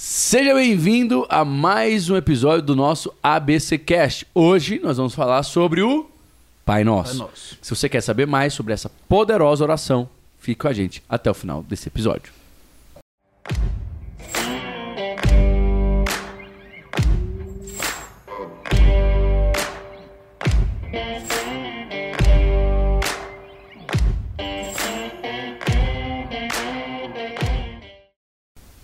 Seja bem-vindo a mais um episódio do nosso ABC Cast. Hoje nós vamos falar sobre o Pai Nosso. Pai Nosso. Se você quer saber mais sobre essa poderosa oração, fique com a gente até o final desse episódio.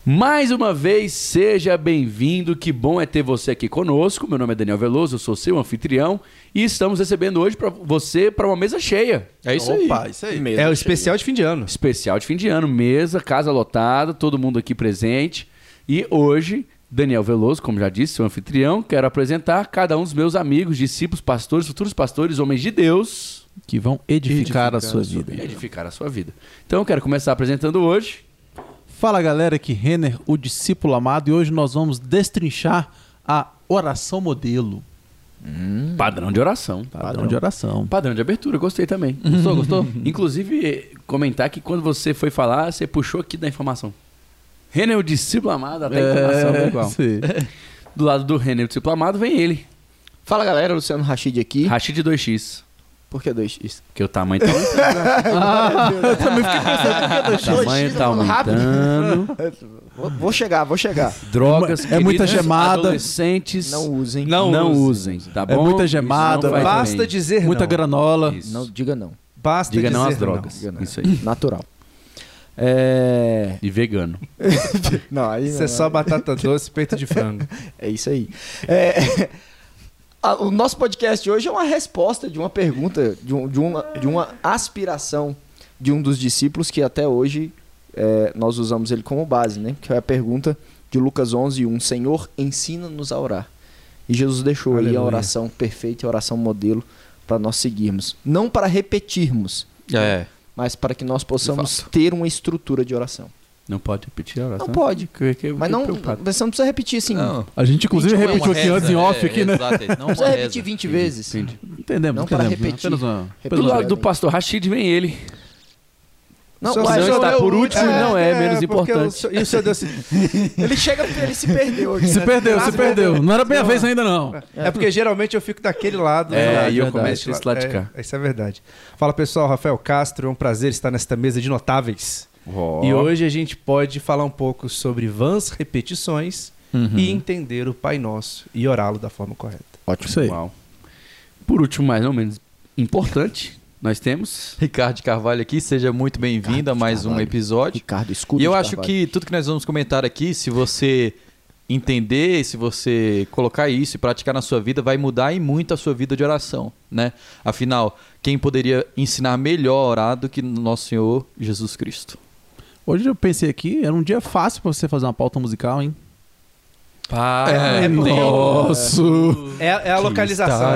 Mais uma vez, seja bem-vindo. Que bom é ter você aqui conosco. Meu nome é Daniel Veloso, eu sou seu anfitrião e estamos recebendo hoje para você para uma mesa cheia. É isso Opa, aí. isso aí. Mesa é o cheia. especial de fim de ano. Especial de fim de ano, mesa, casa lotada, todo mundo aqui presente. E hoje, Daniel Veloso, como já disse, seu anfitrião, quero apresentar cada um dos meus amigos, discípulos, pastores, futuros pastores, homens de Deus, que vão edificar, Edificar a sua a sua vida. edificar a sua vida. Então, eu quero começar apresentando hoje. Fala galera, aqui Renner, o discípulo amado, e hoje nós vamos destrinchar a oração modelo. Padrão de oração. Padrão de oração. Padrão de abertura, gostei também. Gostou, gostou? Inclusive, comentar que quando você foi falar, você puxou aqui da informação. Renner, o discípulo amado, até a informação é igual. sim. Do lado do Renner, o discípulo amado, vem ele. Fala galera, Luciano Rachid aqui. Rachid 2x. Por que 2x? Porque o tamanho tá aumentando. Ah, eu também fiquei pensando por que o tamanho tá aumentando. Vou, vou chegar, vou chegar. Drogas, É muita gemada. Adolescentes, Não usem. não, Não usem, tá É bom? muita Isso gemada, Basta bem. dizer Muita não. granola. Isso. Não, diga não. Basta Diga dizer não às drogas. Não. Isso aí. Natural. É... E vegano. Não, aí Isso não, é só batata doce, peito de frango. É isso aí. É, a- O nosso podcast hoje é uma resposta de uma pergunta, de, um- de uma, de uma aspiração de um dos discípulos que até hoje é, nós usamos ele como base, né? Que é a pergunta de Lucas 11, 1. Senhor, ensina-nos a orar. E Jesus deixou aí a Aleluia. oração perfeita, a oração modelo para nós seguirmos. Não para repetirmos, É. mas para que nós possamos ter uma estrutura de oração. Não pode repetir a oração? Não pode. Que- que Mas não, preocupado. você não precisa repetir assim. Não Não, A gente inclusive não é repetiu aqui antes em off é, aqui, né? Exato, não precisa reza. repetir 20 vezes. Entendi. Entendemos, Não para entendemos. repetir. Apenas uma- Repetir. Do lado do pastor Rachid vem ele. Não, não só está por último e não é menos porque importante. o senhor- E o senhor deu assim, ele chega, ele se perdeu aqui. Se né? perdeu, se perdeu. Não era bem a vez ainda, não. É porque geralmente eu fico daquele lado. É, né? e eu começo desse lado de cá. É, isso é verdade. Fala pessoal, Rafael Castro, é um prazer estar nesta mesa de notáveis. E hoje a gente pode falar um pouco sobre vãs repetições Uhum. e entender o Pai Nosso e orá-lo da forma correta. Ótimo. Isso aí. Uau. Por último, mais ou menos importante, nós temos Ricardo Carvalho aqui, seja muito bem-vindo a mais um Carvalho. episódio. Ricardo, escuta. E eu acho Carvalho. que tudo que nós vamos comentar aqui, se você entender, se você colocar isso e praticar na sua vida, vai mudar e muito a sua vida de oração, né? Afinal, quem poderia ensinar melhor a orar do que nosso Senhor Jesus Cristo? Hoje eu pensei aqui, era um dia fácil pra você fazer uma pauta musical, hein? É, porque- Nossa! É, é a localização,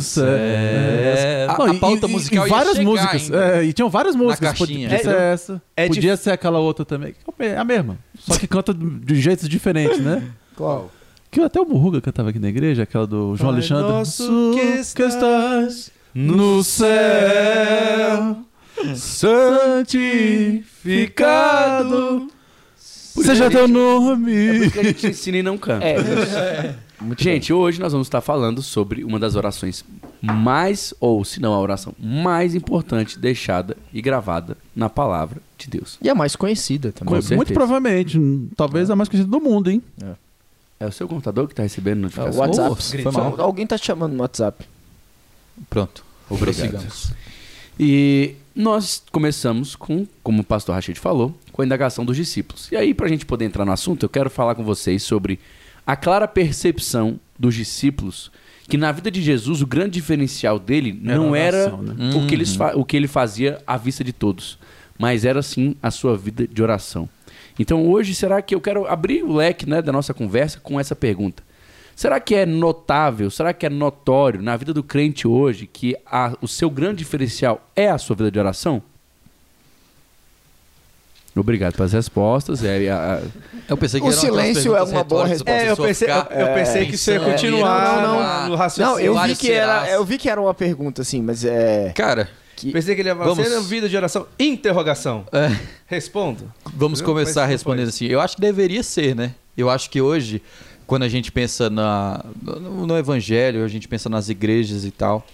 céu. É, a, Não, a e- pauta e- musical e ia várias músicas. ainda. É, e tinham várias músicas. caixinha. Podia ser É- essa. é podia ser aquela outra também. É a mesma. Só que canta de jeitos diferentes, né? Qual? Que até o Burruga cantava aqui na igreja, aquela do João Pai Alexandre. nosso que estás no céu, santificado seja teu Por nome. isso que a gente ensina e não canta. É, muito Gente, hoje nós vamos estar falando sobre uma das orações mais, ou se não a oração mais importante deixada e gravada na palavra de Deus. E a mais conhecida também. Com Muito certeza. provavelmente. Talvez a mais conhecida do mundo, hein? É o seu computador que está recebendo É, o notificação? WhatsApp. Foi mal. Al- Alguém tá te chamando no WhatsApp. Pronto. Obrigado. Prossigamos. E nós começamos com, como o pastor Rachid falou, com a indagação dos discípulos. E aí, para a gente poder entrar no assunto, eu quero falar com vocês sobre a clara percepção dos discípulos que na vida de Jesus o grande diferencial dele Era não a era oração, né? o, que eles fa- o que ele fazia à vista de todos, mas era sim a sua vida de oração. Então hoje, será que eu quero abrir o leque né, da nossa conversa com essa pergunta? Será que é notável, será que é notório na vida do crente hoje que a- o seu grande diferencial é a sua vida de oração? Obrigado pelas respostas. É, a- a- Eu pensei que O silêncio é uma boa pra É, eu pensei, eu, ficar eu pensei que isso ia continuar não, não, no, no Não, raciocínio. eu vi que era, eu vi que era uma pergunta assim, mas é Cara, que Pensei que ele ia falar, Vamos. é vida de oração? Interrogação. é, Respondo. vamos Viu? começar Mas respondendo assim. Eu acho que deveria ser, né? Eu acho que hoje, quando a gente pensa na, no, no evangelho, a gente pensa nas igrejas e tal,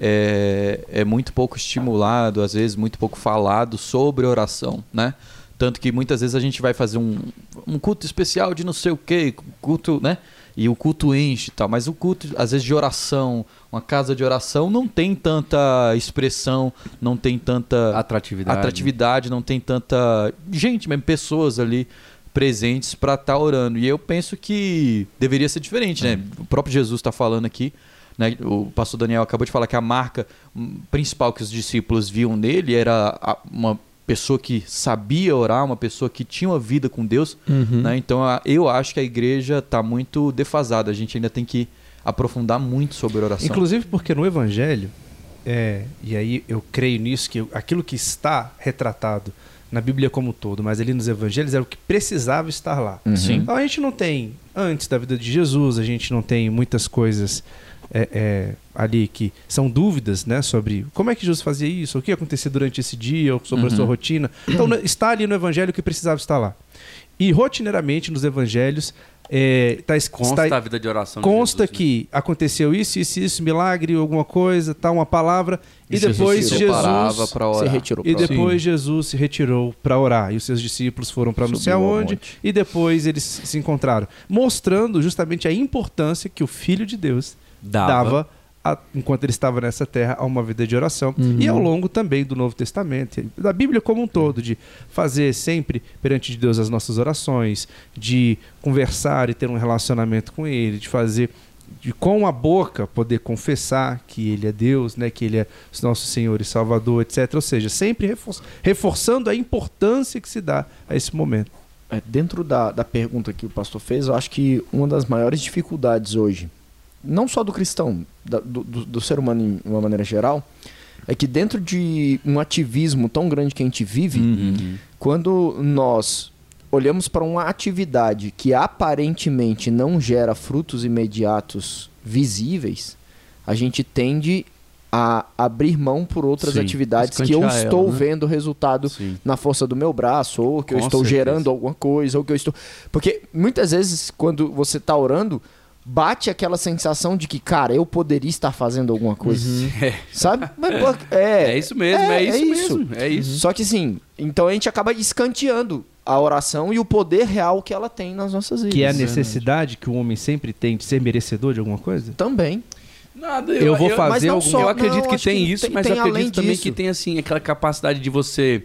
é, é muito pouco estimulado, às vezes muito pouco falado sobre oração, né? Tanto que muitas vezes a gente vai fazer um, um culto especial de não sei o quê, culto, né? E o culto enche e tal, mas o culto, às vezes, de oração, uma casa de oração, não tem tanta expressão, não tem tanta Atratividade. atratividade, não tem tanta gente mesmo, pessoas ali presentes para estar orando. E eu penso que deveria ser diferente, né? O próprio Jesus está falando aqui, né? O pastor Daniel acabou de falar que a marca hum, principal que os discípulos viam nele era uma pessoa que sabia orar, uma pessoa que tinha uma vida com Deus, né? Então eu acho que a igreja está muito defasada. A gente ainda tem que aprofundar muito sobre oração. Inclusive porque no Evangelho, é, e aí eu creio nisso, que aquilo que está retratado na Bíblia como um todo, mas ali nos Evangelhos era o que precisava estar lá. Sim. Então a gente não tem, antes da vida de Jesus, a gente não tem muitas coisas é, é, ali que são dúvidas né, sobre como é que Jesus fazia isso, o que acontecia durante esse dia, ou sobre a sua rotina. Então está ali no Evangelho o que precisava estar lá. E rotineiramente nos Evangelhos é, tá, Consta está- a vida de oração de consta Jesus, né? que aconteceu isso, isso, isso, milagre, alguma coisa, tá, uma palavra, e, E se depois Jesus para Se orar. retirou. e depois Jesus se retirou para orar e os seus discípulos foram para não sei aonde e depois eles se encontraram, mostrando justamente a importância que o Filho de Deus Dava. dava, a- enquanto ele estava nessa terra a uma vida de oração e ao longo também do Novo Testamento, e da Bíblia como um todo, de fazer sempre perante de Deus as nossas orações, de conversar e ter um relacionamento com Ele, de fazer de com a boca poder confessar que Ele é Deus, né, que Ele é nosso Senhor e Salvador, etc. Ou seja, sempre refor- reforçando a importância que se dá a esse momento. É, dentro da, da pergunta que o pastor fez, eu acho que uma das maiores dificuldades hoje, não só do cristão, da- do, do- ser humano em uma maneira geral, é que dentro de um ativismo tão grande que a gente vive, Uhum. quando nós olhamos para uma atividade que aparentemente não gera frutos imediatos visíveis, a gente tende a abrir mão por outras Sim, atividades que eu estou ela, né? vendo resultado Sim. na força do meu braço, ou que eu Com estou certeza. gerando alguma coisa, ou que eu estou. Porque muitas vezes, quando você está orando, bate aquela sensação de que, cara, eu poderia estar fazendo alguma coisa. É. Sabe? Mas, pô, é, É isso mesmo, é, é isso, isso. mesmo. É isso. Só que assim, então a gente acaba escanteando a oração e o poder real que ela tem nas nossas vidas. Que é a necessidade que o homem sempre tem de ser merecedor de alguma coisa? Também. Nada, Eu vou mas fazer não algum... só- eu acredito não, que tem que isso, tem- mas tem eu acredito também disso. que tem assim aquela capacidade de você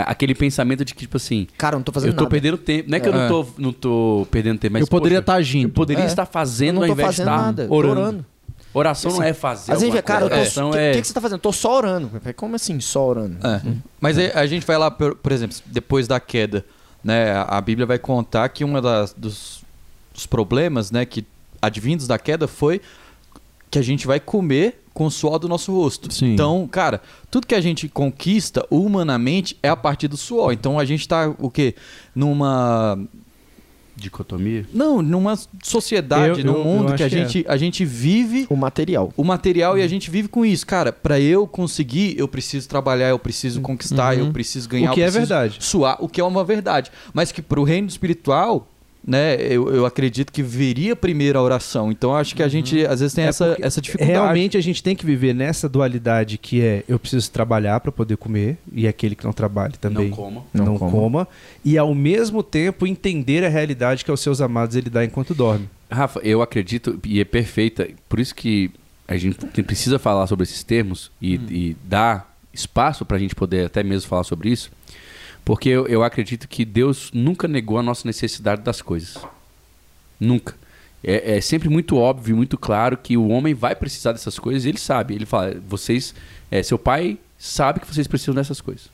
aquele pensamento de que tipo assim, Cara, eu não tô fazendo eu tô nada. perdendo tempo. Não é que eu É. não tô, não tô perdendo tempo, mas eu poderia poxa, estar agindo. eu poderia É. estar Eu fazendo não ao invés de estar orando. orando. Oração não Assim, é fazer. Às vezes, cara, eu tô. coisa. O Oração que, é que, que você tá fazendo? Tô só orando. Eu Como assim, só orando? É. Mas aí a gente vai lá, por, por exemplo, depois da queda, né? A a Bíblia vai contar que um dos, dos problemas, né, que advindos da queda foi que a gente vai comer com o suor do nosso rosto. Sim. Então, cara, tudo que a gente conquista humanamente é a partir do suor. Então a gente tá o quê? Numa dicotomia. não, numa sociedade, Eu- num eu- eu mundo que acho a que é. gente a gente vive O material. o material e a gente vive com isso. Cara, pra eu conseguir, eu preciso trabalhar, eu preciso conquistar, eu preciso ganhar. O que eu é verdade. Suar, o que é uma verdade. Mas que pro reino espiritual, né, eu, eu acredito que viria primeiro a oração. Então acho que a gente às vezes tem É essa, essa dificuldade. Realmente a gente tem que viver nessa dualidade que é eu preciso trabalhar para poder comer e aquele que não trabalha também Não coma. não, Não coma. coma. e ao mesmo tempo entender a realidade que aos seus amados ele dá enquanto dorme. Rafa, eu acredito, e é perfeita, por isso que a gente precisa falar sobre esses termos e, e dar espaço para a gente poder até mesmo falar sobre isso, porque eu, eu acredito que Deus nunca negou a nossa necessidade das coisas. Nunca. É, é sempre muito óbvio, muito claro que o homem vai precisar dessas coisas e ele sabe. Ele fala, vocês, é, seu pai sabe que vocês precisam dessas coisas.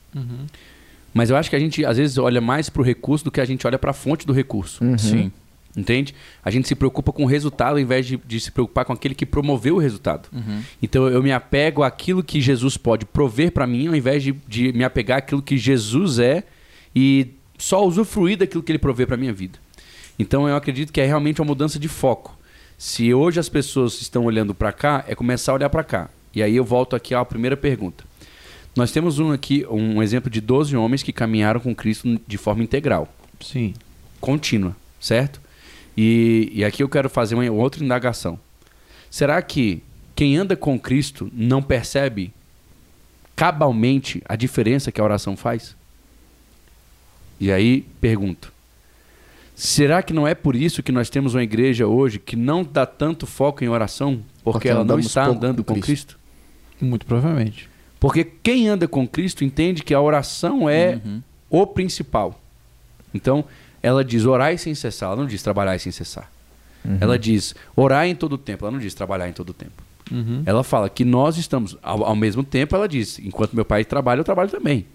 Mas eu acho que a gente às vezes olha mais para o recurso do que a gente olha para a fonte do recurso. Uhum. Sim. Entende? A gente se preocupa com o resultado ao invés de, de se preocupar com aquele que promoveu o resultado. Então eu me apego àquilo que Jesus pode prover para mim ao invés de, de me apegar àquilo que Jesus é e só usufruir daquilo que ele provê para minha vida. Então eu acredito que é realmente uma mudança de foco. Se hoje as pessoas estão olhando para cá, é começar a olhar para cá. E aí eu volto aqui à primeira pergunta. Nós temos um aqui, um exemplo de 12 homens que caminharam com Cristo de forma integral Sim. contínua. certo? E, e aqui eu quero fazer uma outra indagação. Será que quem anda com Cristo não percebe cabalmente a diferença que a oração faz? E aí pergunto: será que não é por isso que nós temos uma igreja hoje que não dá tanto foco em oração? Porque, Porque ela não está andando com com Cristo. Cristo? Muito provavelmente. Porque quem anda com Cristo entende que a oração é Uhum. o principal. Então, ela diz orar sem cessar, ela não diz trabalhar sem cessar. Ela diz orar em todo o tempo, ela não diz trabalhar em todo o tempo. Uhum. Ela fala que nós estamos, ao, ao mesmo tempo, ela diz, enquanto meu pai trabalha, eu trabalho também.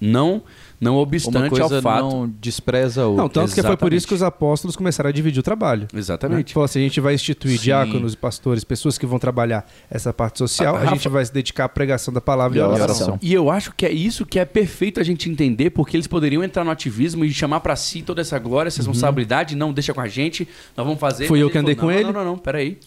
Não, não Uma obstante coisa ao fato. não despreza a outra. Não, tanto que foi por Exatamente. isso que os apóstolos começaram a dividir o trabalho. Exatamente. Falou assim, a gente vai instituir Sim. diáconos e pastores, pessoas que vão trabalhar essa parte social, Ah, a Rafa- gente vai se dedicar à pregação da palavra e à a oração. oração. E eu acho que é isso que é perfeito a gente entender, porque eles poderiam entrar no ativismo e chamar pra si toda essa glória, essa responsabilidade, não deixa com a gente, nós vamos fazer. Fui Mas eu que andei falou, com não, ele. Não, não, não, peraí.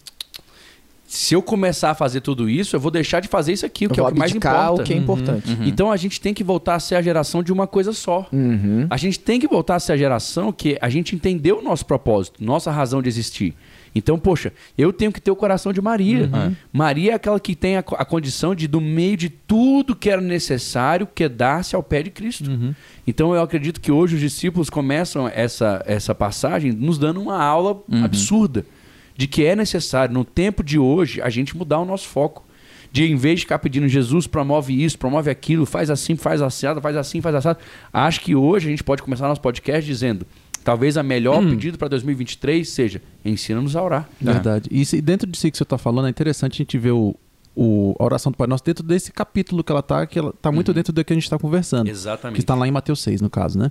Se eu começar a fazer tudo isso, eu vou deixar de fazer isso aqui, o que é o que mais importa. o que é importante. Então a gente tem que voltar a ser a geração de uma coisa só. Uhum. A gente tem que voltar a ser a geração que a gente entendeu o nosso propósito, nossa razão de existir. Então, poxa, eu tenho que ter o coração de Maria. Maria é aquela que tem a, a condição de, do meio de tudo que era necessário, quedar-se ao pé de Cristo. Então, eu acredito que hoje os discípulos começam essa, essa passagem nos dando uma aula absurda de que é necessário, no tempo de hoje, a gente mudar o nosso foco. De em vez de ficar pedindo Jesus, promove isso, promove aquilo, faz assim, faz assado, faz assim, faz assado. Acho que hoje a gente pode começar nosso podcast dizendo: talvez a melhor pedido para 2023 seja ensina-nos a orar. Verdade. E se- dentro disso que você está falando, é interessante a gente ver o, o- a oração do Pai Nosso dentro desse capítulo que ela está, que ela está muito dentro do que a gente está conversando. Exatamente. Que está lá em Mateus 6, no caso, né?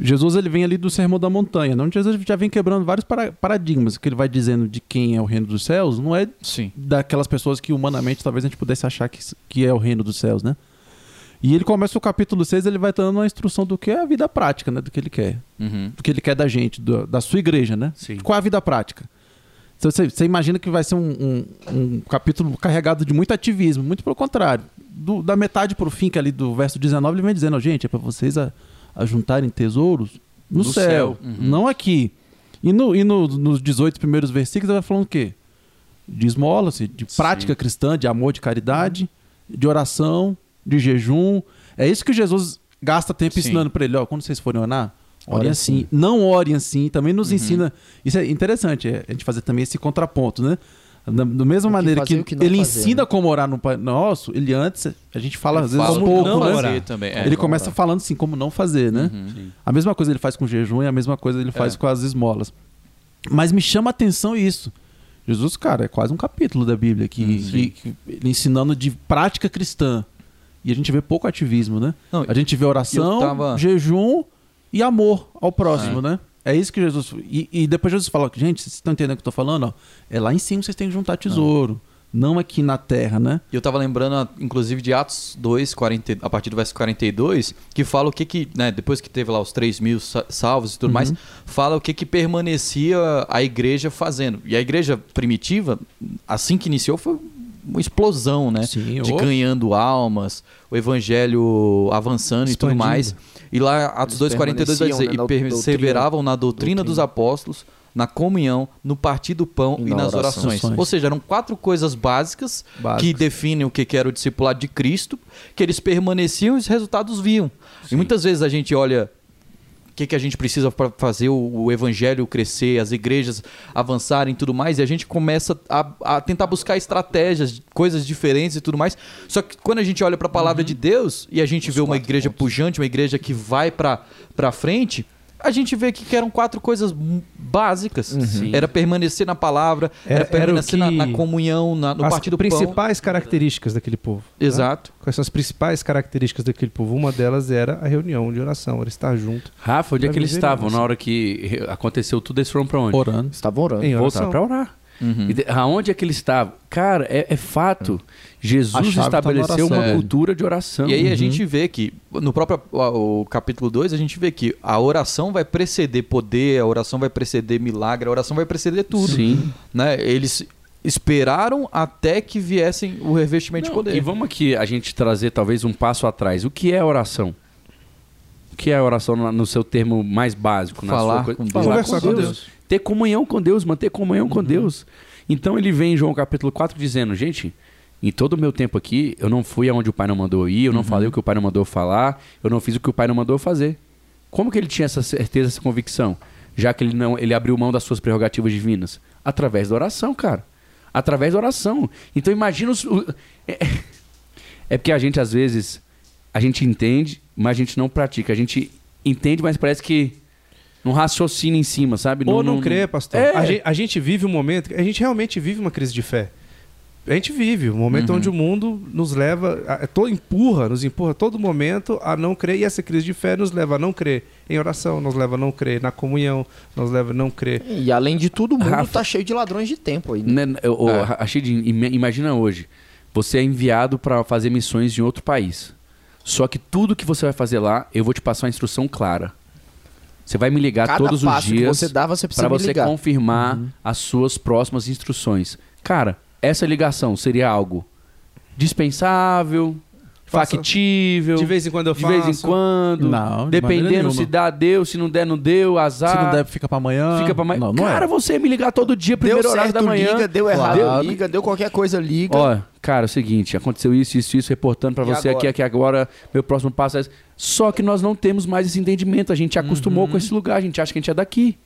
Jesus ele vem ali do Sermão da Montanha, onde Jesus já vem quebrando vários para- paradigmas, que ele vai dizendo de quem é o reino dos céus, não é Sim. daquelas pessoas que humanamente talvez a gente pudesse achar que, que é o reino dos céus, né? E ele começa o capítulo 6, ele vai dando uma instrução do que é a vida prática, né? Do que ele quer. Uhum. Do que ele quer da gente, do- da sua igreja, né? Sim. Qual é a vida prática? Então, Você, você imagina que vai ser um, um- um capítulo carregado de muito ativismo, muito pelo contrário. Do- da metade pro fim, que é ali do verso 19, ele vem dizendo, "Ó, gente, é para vocês a, a juntarem tesouros no, No céu, céu. não aqui. E, no, e no- nos 18 primeiros versículos ele vai falando o quê? De esmola-se, de prática cristã, de amor, de caridade, de oração, de jejum. É isso que Jesus gasta tempo Sim. ensinando para ele. Ó, quando vocês forem orar, orem assim. assim. Não orem assim. Também nos ensina. Isso é interessante, é, a gente fazer também esse contraponto, né? Da, da mesma que maneira que, que ele fazer, ensina né? como orar no Pai Nosso, ele antes, a gente fala às vezes Fala pouco, não né? fazer também. é. Ele começa falando assim, como não fazer, né? Uhum. A mesma coisa ele faz com o jejum e a mesma coisa ele faz É. com as esmolas. Mas me chama a atenção isso. Jesus, cara, é quase um capítulo da Bíblia que, Hum, que- que ele ensinando de prática cristã. E a gente vê pouco ativismo, né? Não, a gente vê oração, tava- jejum e amor ao próximo, né? É isso que Jesus. E, e depois Jesus fala: gente, vocês estão entendendo o que eu tô falando? Ó, é lá em cima vocês têm que juntar tesouro, não aqui na terra, né? E eu tava lembrando, ah, inclusive, de Atos 2, 40, a partir do verso 42, que fala o que que, né, depois que teve lá os 3 mil sa- salvos e tudo mais, fala o que que permanecia a igreja fazendo. E a igreja primitiva, assim que iniciou, foi uma explosão, né? Sim, de ganhando almas, o evangelho avançando e tudo Expandindo. mais. E lá, Atos Eles 2, 42 vai dizer, né, e perseveravam na doutrina, dos apóstolos, na comunhão, no partir do pão E e, na nas oração. orações. Ou seja, eram quatro coisas básicas Básicas. que definem o que que era o discipulado de Cristo, que eles permaneciam e os resultados viam. E muitas vezes a gente olha o que, que a gente precisa para fazer o, o evangelho crescer, as igrejas avançarem e tudo mais, e a gente começa a, a tentar buscar estratégias, coisas diferentes e tudo mais. Só que quando a gente olha para a palavra de Deus e a gente vê uma igreja pujante, uma igreja que vai para frente, a gente vê que, eram quatro coisas básicas. Sim. Era permanecer na palavra, Era- era, era permanecer na, que- na comunhão, na- no As partido do pão. principais características daquele povo. né? Exato. Quais são as principais características daquele povo? Uma delas era a reunião de oração, era estar junto Rafa, onde é que eles estavam na hora que aconteceu tudo? Eles foram pra onde? Orando. Estavam orando. em oração. Voltaram pra orar. Uhum. E de- aonde é que eles estavam? Cara, é, é fato. A Jesus tá estabeleceu oração. uma cultura de oração. E aí a Uhum. gente vê que, no próprio o, o capítulo 2, a gente vê que a oração vai preceder poder, a oração vai preceder milagre, a oração vai preceder tudo. Sim. Né? Eles esperaram até que viessem o revestimento Não, de poder. E vamos aqui a gente trazer talvez um passo atrás. O que é oração? que é a oração no, seu termo mais básico? Na Falar sua com Deus. Falar com Deus. Ter comunhão com Deus, manter comunhão Uhum. com Deus. Então ele vem em João capítulo 4 dizendo, gente, em todo o meu tempo aqui, eu não fui aonde o pai não mandou ir, eu não falei o que o pai não mandou falar, eu não fiz o que o pai não mandou fazer. Como que ele tinha essa certeza, essa convicção? Já que ele não, ele abriu mão das suas prerrogativas divinas? Através da oração, cara. Através da oração. Então imagina os. o- é, é porque a gente, às vezes, a gente entende, mas a gente não pratica. A gente entende, mas parece que não raciocina em cima, sabe? Ou não, crê, pastor. É. A, gente, a gente vive um momento, a gente realmente vive uma crise de fé. A gente vive um momento Uhum. onde o mundo nos leva, a, to, empurra, nos empurra a todo momento a não crer, e essa crise de fé nos leva a não crer em oração, nos leva a não crer na comunhão, nos leva a não crer. E além de tudo, o mundo Rafa- tá cheio de ladrões de tempo aí. né? Né, eu- eu É. achei de- ima- imagina hoje, você é enviado para fazer missões em outro país. Só que tudo que você vai fazer lá, eu vou te passar uma instrução clara. Você vai me ligar Cada todos os dias você dá, você precisa para me você ligar. confirmar as suas próximas instruções. Cara, essa ligação seria algo dispensável, Faça- factível, De vez em quando eu de faço. vez em quando, Não, de dependendo se dá, deu, se não der, não deu, azar. Se não der, fica pra amanhã. Fica pra amanhã. Não, não Cara, é. você me ligar todo dia, Deu primeiro horário certo, da manhã. liga, deu errado, Claro. liga, deu qualquer coisa, liga. Ó, cara, é o seguinte, aconteceu isso, isso, isso, reportando pra E você agora? aqui, aqui agora, meu próximo passo é. Só que nós não temos mais esse entendimento, a gente acostumou Uhum. com esse lugar, a gente acha que a gente é daqui.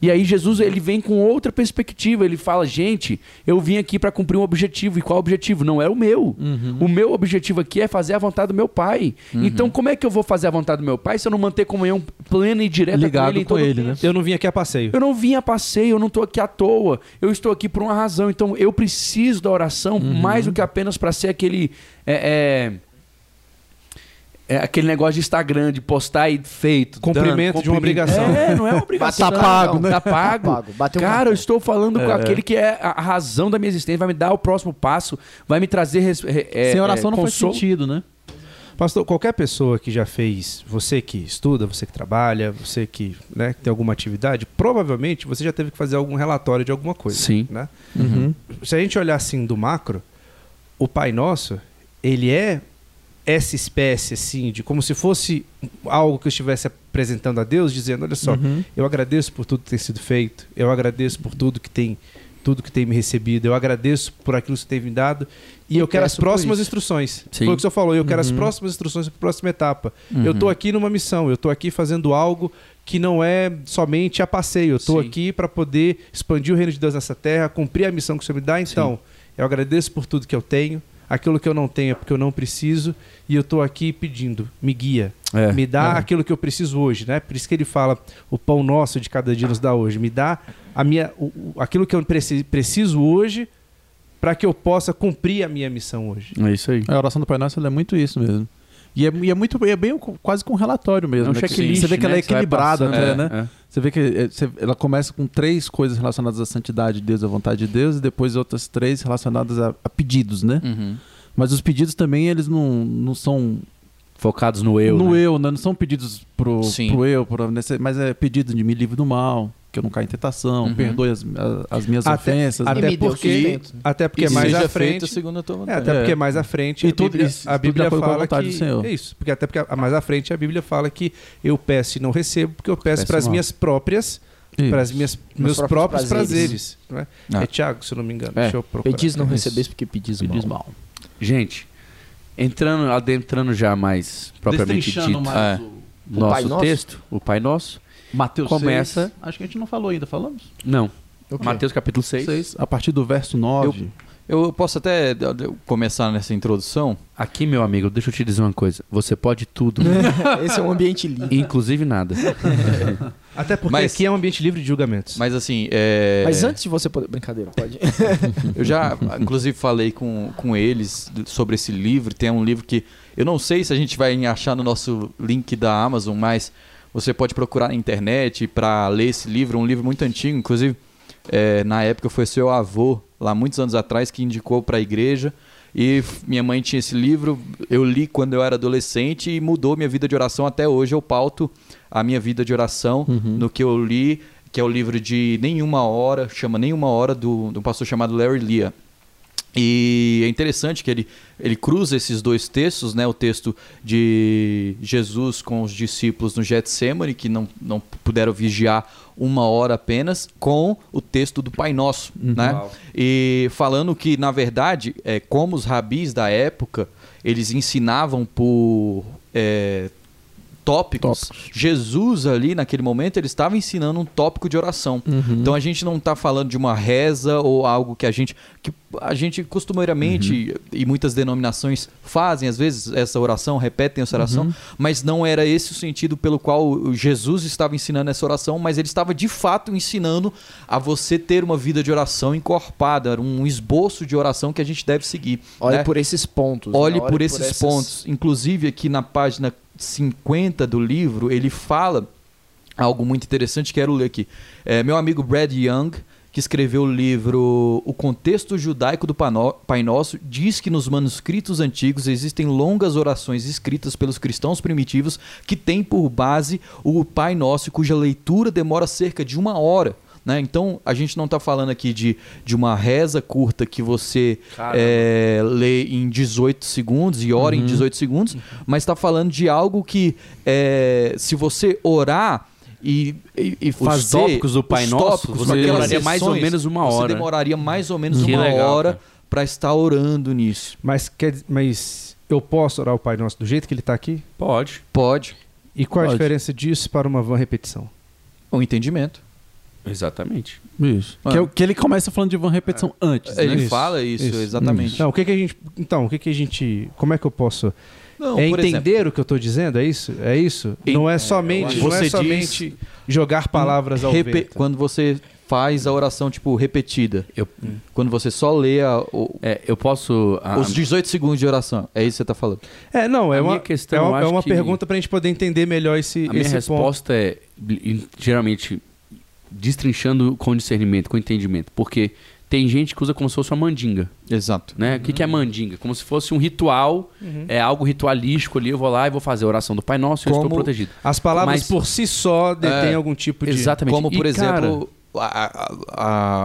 E aí Jesus, ele vem com outra perspectiva, ele fala, gente, eu vim aqui pra cumprir um objetivo, e qual objetivo? Não é o meu. Uhum. O meu objetivo aqui é fazer a vontade do meu pai. Então como é que eu vou fazer a vontade do meu pai se eu não manter comunhão plena e direta Ligado com ele com todo ele, né? Eu não vim aqui a passeio. Eu não vim a passeio, eu não estou aqui à toa. Eu estou aqui por uma razão. Então eu preciso da oração Uhum. mais do que apenas para ser aquele. É, é- é aquele negócio de Instagram, de postar e feito. Cumprimento dando, de uma obrigação. É, não é uma obrigação. Tá pago, né? Tá pago. Tá pago. Bateu Cara, eu estou falando com aquele que é a razão da minha existência, vai me dar o próximo passo, vai me trazer. é, Sem oração é, não faz consolo. sentido, né? Pastor, qualquer pessoa que já fez, você que estuda, você que trabalha, você que né, tem alguma atividade, provavelmente você já teve que fazer algum relatório de alguma coisa. Sim. Né? Uhum. Se a gente olhar assim do macro, o Pai Nosso, ele é essa espécie assim, de como se fosse algo que eu estivesse apresentando a Deus, dizendo, olha só, Uhum. eu agradeço por tudo que tem sido feito, eu agradeço por tudo que tem tudo que tem me recebido, eu agradeço por aquilo que você tem me dado e Eu eu, quero as próximas instruções. Sim. Foi o que você falou, eu quero as Uhum. próximas instruções para a próxima etapa. Eu estou aqui numa missão, eu estou aqui fazendo algo que não é somente a passeio, eu estou Sim. aqui para poder expandir o reino de Deus nessa terra, cumprir a missão que o Senhor me dá. Então, eu agradeço por tudo que eu tenho, aquilo que eu não tenho é porque eu não preciso e eu estou aqui pedindo, me guia, É, me dá é. aquilo que eu preciso hoje, né? Por isso que ele fala, o pão nosso de cada dia nos dá hoje. Me dá a minha, o- o- aquilo que eu preci- preciso hoje para que eu possa cumprir a minha missão hoje. É isso aí. A oração do Pai Nosso ela é muito isso mesmo. E é, e é muito é bem quase com um relatório mesmo. É um né? Checklist, Você vê que ela é né, equilibrada passando. até, É, né? Você vê que você- ela começa com três coisas relacionadas à santidade de Deus, à vontade de Deus, e depois outras três relacionadas a, a pedidos, né? Uhum. Mas os pedidos também, eles não, não são Focados no eu. no né? eu, né? Não são pedidos pro, Sim. pro eu, pro, nesse- mas é pedido de me livre do mal, que eu não caia em tentação, Uhum. perdoe as, as minhas Até- ofensas. até né? Porque- né? Até porque E mais seja à frente, feito segundo a tua É, vontade. até É. porque mais à frente E a tudo Bíblia, isso, a tudo Bíblia a fala que do Senhor. é isso, porque até porque a- mais à frente a Bíblia fala que eu peço e não recebo, porque eu peço Peço para as mal. minhas próprias, Isso. para as minhas meus, próprios próprios prazeres. prazeres, não é? Ah. É Tiago, se eu não me engano. É. Deixa eu procurar. Pedis não Isso. recebes porque pedis mal. Pedis mal. Gente, entrando, adentrando já mais propriamente dito, É. mais o nosso Pai Nosso? texto, o Pai Nosso. Mateus Começa- 6. Acho que a gente não falou ainda, falamos? Não. O quê? Mateus capítulo 6. 6, a partir do verso 9. Eu posso até começar nessa introdução. Aqui, meu amigo, deixa eu te dizer uma coisa. Você pode tudo, Esse é um ambiente lindo. inclusive nada. Até porque Mas- aqui é um ambiente livre de julgamentos. Mas assim, é... Mas antes de você poder. Brincadeira, pode. eu já, inclusive, falei com, com eles sobre esse livro. Tem um livro que eu não sei se a gente vai achar no nosso link da Amazon, mas você pode procurar na internet para ler esse livro. Um livro muito antigo, inclusive, é, na época foi seu avô, lá muitos anos atrás, que indicou para a igreja. E minha mãe tinha esse livro, eu li quando eu era adolescente e mudou minha vida de oração. Até hoje eu pauto a minha vida de oração no que eu li, que é o livro de Nenhuma Hora, chama Nenhuma Hora, do, de um pastor chamado Larry Leah. E é interessante que ele, ele cruza esses dois textos, né? O texto de Jesus com os discípulos no Getsemane, que não, não puderam vigiar uma hora apenas, com o texto do Pai Nosso, né? Uau. E falando que, na verdade, é, como os rabis da época, eles ensinavam por é, tópicos. Tópicos. Jesus ali, naquele momento, ele estava ensinando um tópico de oração. Uhum. Então a gente não está falando de uma reza ou algo que a gente que a gente costumeiramente e muitas denominações fazem às vezes essa oração, repetem essa oração, mas não era esse o sentido pelo qual Jesus estava ensinando essa oração, mas ele estava de fato ensinando a você ter uma vida de oração encorpada, era um esboço de oração que a gente deve seguir. Olhe né? por esses pontos. né? Olhe por esses essas- pontos. Inclusive, aqui na página 50 do livro, ele fala algo muito interessante, quero ler aqui. É, meu amigo Brad Young, que escreveu o livro O Contexto Judaico do Pai Nosso, diz que nos manuscritos antigos existem longas orações escritas pelos cristãos primitivos que têm por base o Pai Nosso, cuja leitura demora cerca de uma hora. Né? Então, a gente não está falando aqui de, de uma reza curta que você é, lê em 18 segundos e ora em 18 segundos, mas está falando de algo que, é, se você orar e, e, e fazer tópicos do Pai os Nosso, você demoraria mais ou menos uma Você hora. demoraria mais ou menos Que uma legal, hora para estar orando nisso. Mas, quer, mas eu posso orar o Pai Nosso do jeito que ele está aqui? Pode. Pode. E qual a Pode. diferença disso para uma van repetição? O entendimento. Exatamente. Isso. Ah. Que, é o- que ele começa falando de uma repetição antes. Ele né? Isso, fala isso, isso. exatamente. Não, o que, que a gente. Então, o que, que a gente. Como é que eu posso. Não, é entender exemplo, o que eu estou dizendo? É isso? É isso? Em- não é somente, não Você é diz- somente jogar palavras ao repe- vento. quando você faz a oração tipo repetida, Eu, quando você só lê a- o- é, eu posso. a- os 18 segundos de oração, é isso que você está falando. É, não, é A uma, questão, é uma, é uma que- pergunta para a gente poder entender melhor esse, A minha esse resposta é, geralmente, destrinchando com discernimento, com entendimento. Porque tem gente que usa como se fosse uma mandinga. Exato. Né? O que, que é mandinga? Como se fosse um ritual, é algo ritualístico ali. Eu vou lá e vou fazer a oração do Pai Nosso e eu estou protegido. As palavras Mas- por si só detêm É, algum tipo de. Exatamente. Como, por E, cara, exemplo, a- a-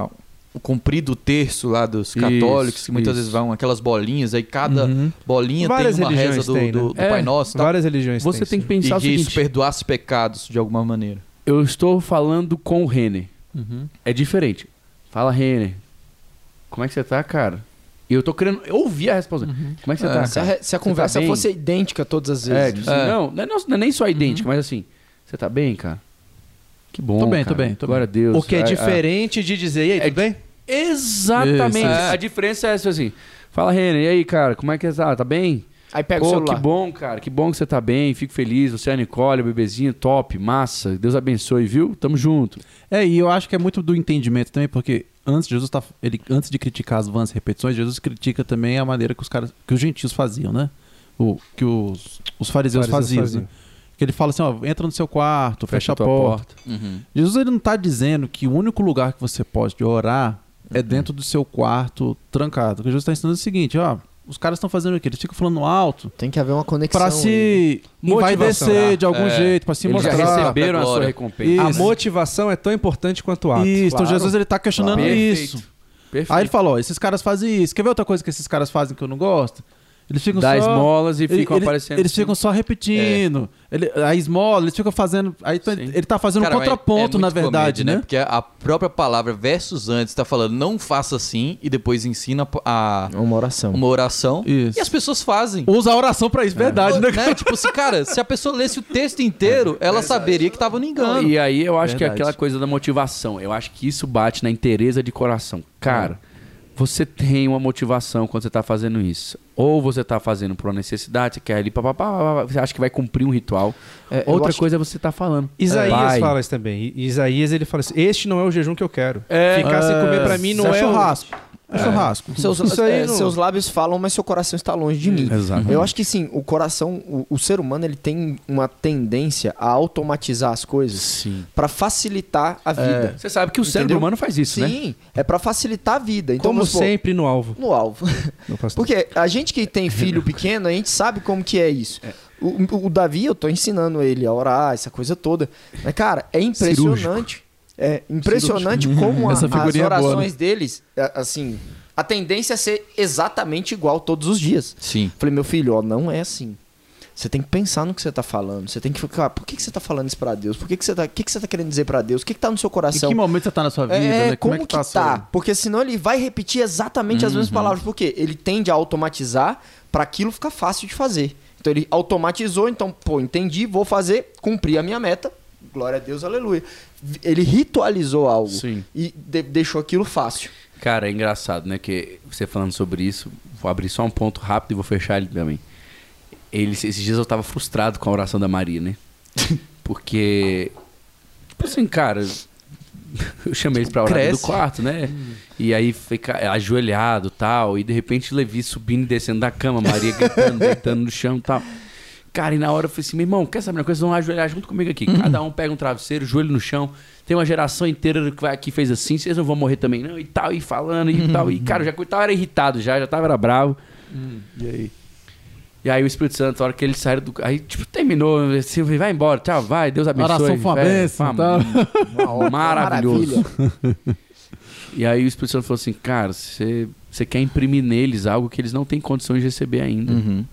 a- o comprido terço lá dos católicos, que muitas isso. vezes vão aquelas bolinhas, aí cada Uhum. bolinha Várias tem uma reza do, têm, né? do- do É, Pai Nosso. tal. Várias religiões você têm tem que isso. pensar e o que isso seguinte: perdoasse pecados de alguma maneira. Eu estou falando com o Renner. Uhum. É diferente. Fala, Renner. Como é que você tá, cara? E eu tô querendo ouvir a resposta. Como é que você É, tá, Se a, cara? re- se a Você conversa tá bem? fosse idêntica todas as vezes. É, tipo assim, É. Não, não é, não é nem só idêntica, mas assim, você tá bem, cara? Que bom. Tô bem, cara. tô bem, tô Glória a Deus. O que é ah. diferente de dizer, e aí, É tudo bem? Exatamente. É. A diferença é essa assim. Fala, Renner, e aí, cara, como é que você tá? Tá bem? Aí pega o Pô, celular. que bom, cara. Que bom que você tá bem. Fico feliz. Você é a Nicole, o bebezinho, top, massa. Deus abençoe, viu? Tamo junto. É, e eu acho que é muito do entendimento também, porque antes Jesus tá, ele antes de criticar as vãs repetições, Jesus critica também a maneira que os caras, que os gentios faziam, né? O que os, os fariseus, Fariseus faziam. faziam. né? Que ele fala assim, ó, entra no seu quarto, fecha, a tua porta. Uhum. Jesus ele não tá dizendo que o único lugar que você pode orar é dentro do seu quarto trancado. O que Jesus está ensinando é o seguinte, ó, os caras estão fazendo o quê? Eles ficam falando alto Tem que haver uma conexão. pra se Motivação. envaidecer de algum É. jeito, pra se Eles já mostrar. receberam a sua Glória. recompensa. A Isso. motivação é tão importante quanto o ato. Isso, então Claro. Jesus ele tá questionando Claro. isso. Perfeito. Aí ele falou, ó, esses caras fazem isso. Quer ver outra coisa que esses caras fazem que eu não gosto? Eles ficam Dá só... esmolas e ele- ficam ele- aparecendo. Eles ficam só repetindo. Ele, a esmola, eles ficam fazendo... Aí tá- ele tá fazendo Cara, um contraponto, é na muito verdade, comédia, né? Porque a própria palavra versus antes tá falando não faça assim e depois ensina a, Uma oração. uma oração. Isso. E as pessoas fazem. Usa a oração pra isso, verdade, né? Né? Tipo assim, cara, se a pessoa lesse o texto inteiro, ela saberia que tava no engano. E aí eu acho que é Verdade. aquela coisa da motivação. Eu acho que isso bate na inteireza de coração. Cara, você tem uma motivação quando você tá fazendo isso. Ou você tá fazendo por uma necessidade, você quer ali, pá, pá, pá, você acha que vai cumprir um ritual. É, Outra coisa é você tá falando. Isaías Pai, fala isso também. Isaías ele fala assim: Este não é o jejum que eu quero. É, Ficar sem comer pra mim não é, o- churrasco. É churrasco. Seus, Isso aí é, não- seus lábios falam, mas seu coração está longe de mim. Exato. Eu acho que sim, o coração, o, o ser humano, ele tem uma tendência a automatizar as coisas Sim. pra facilitar a vida. Você sabe que o cérebro Entendeu? humano faz isso, né? Sim, é pra facilitar a vida. Então, Como supor, sempre no alvo. no alvo. Porque a gente que tem filho pequeno, a gente sabe como que é isso. O, o- o Davi, eu tô ensinando ele a orar, essa coisa toda. Mas, cara, é impressionante. É impressionante como a- as figurinha é boa, orações deles, a- assim, a tendência é ser exatamente igual todos os dias. Sim. Falei, meu filho, ó, não é assim. Você tem que pensar no que você tá falando. Você tem que ficar, por que, que você tá falando isso pra Deus? Por que, que você tá, o que, que você tá querendo dizer pra Deus? O que, que tá no seu Em coração? que momento você tá na sua vida? É, né? como, é que, tá a tá? sua- Porque senão ele vai repetir exatamente as mesmas palavras. Por quê? Ele tende a automatizar pra aquilo ficar fácil de fazer. Então ele automatizou, então, pô, entendi, vou fazer, cumpri a minha meta. Glória a Deus, aleluia. Ele ritualizou algo Sim. e de- deixou aquilo fácil. Cara, é engraçado, né? Que você falando sobre isso, vou abrir só um ponto rápido e vou fechar ele também. Ele, esses dias eu tava frustrado com a oração da Maria, né? Porque, tipo assim, cara, eu chamei eles pra orar Cresce. do quarto, né? E aí fica ajoelhado e tal, e de repente Levi subindo e descendo da cama, Maria gritando, deitando no chão e tal. Cara, e na hora eu falei assim, meu irmão, quer saber uma coisa? Vocês vão ajoelhar junto comigo aqui. Cada um pega um travesseiro, joelho no chão. Tem uma geração inteira que vai aqui fez assim, vocês não vão morrer também, não, e tal, e falando, e tal. E, cara, eu já tava era irritado já, já tava era bravo. E aí? E aí o Espírito Santo, a hora que eles saíram do. Aí, tipo, terminou. Assim, vai embora, tchau, vai, Deus abençoe. oração foi uma bênção, tá? Maravilhoso. E aí o Espírito Santo falou assim, cara, você você quer imprimir neles algo que eles não têm condições de receber ainda. Uhum.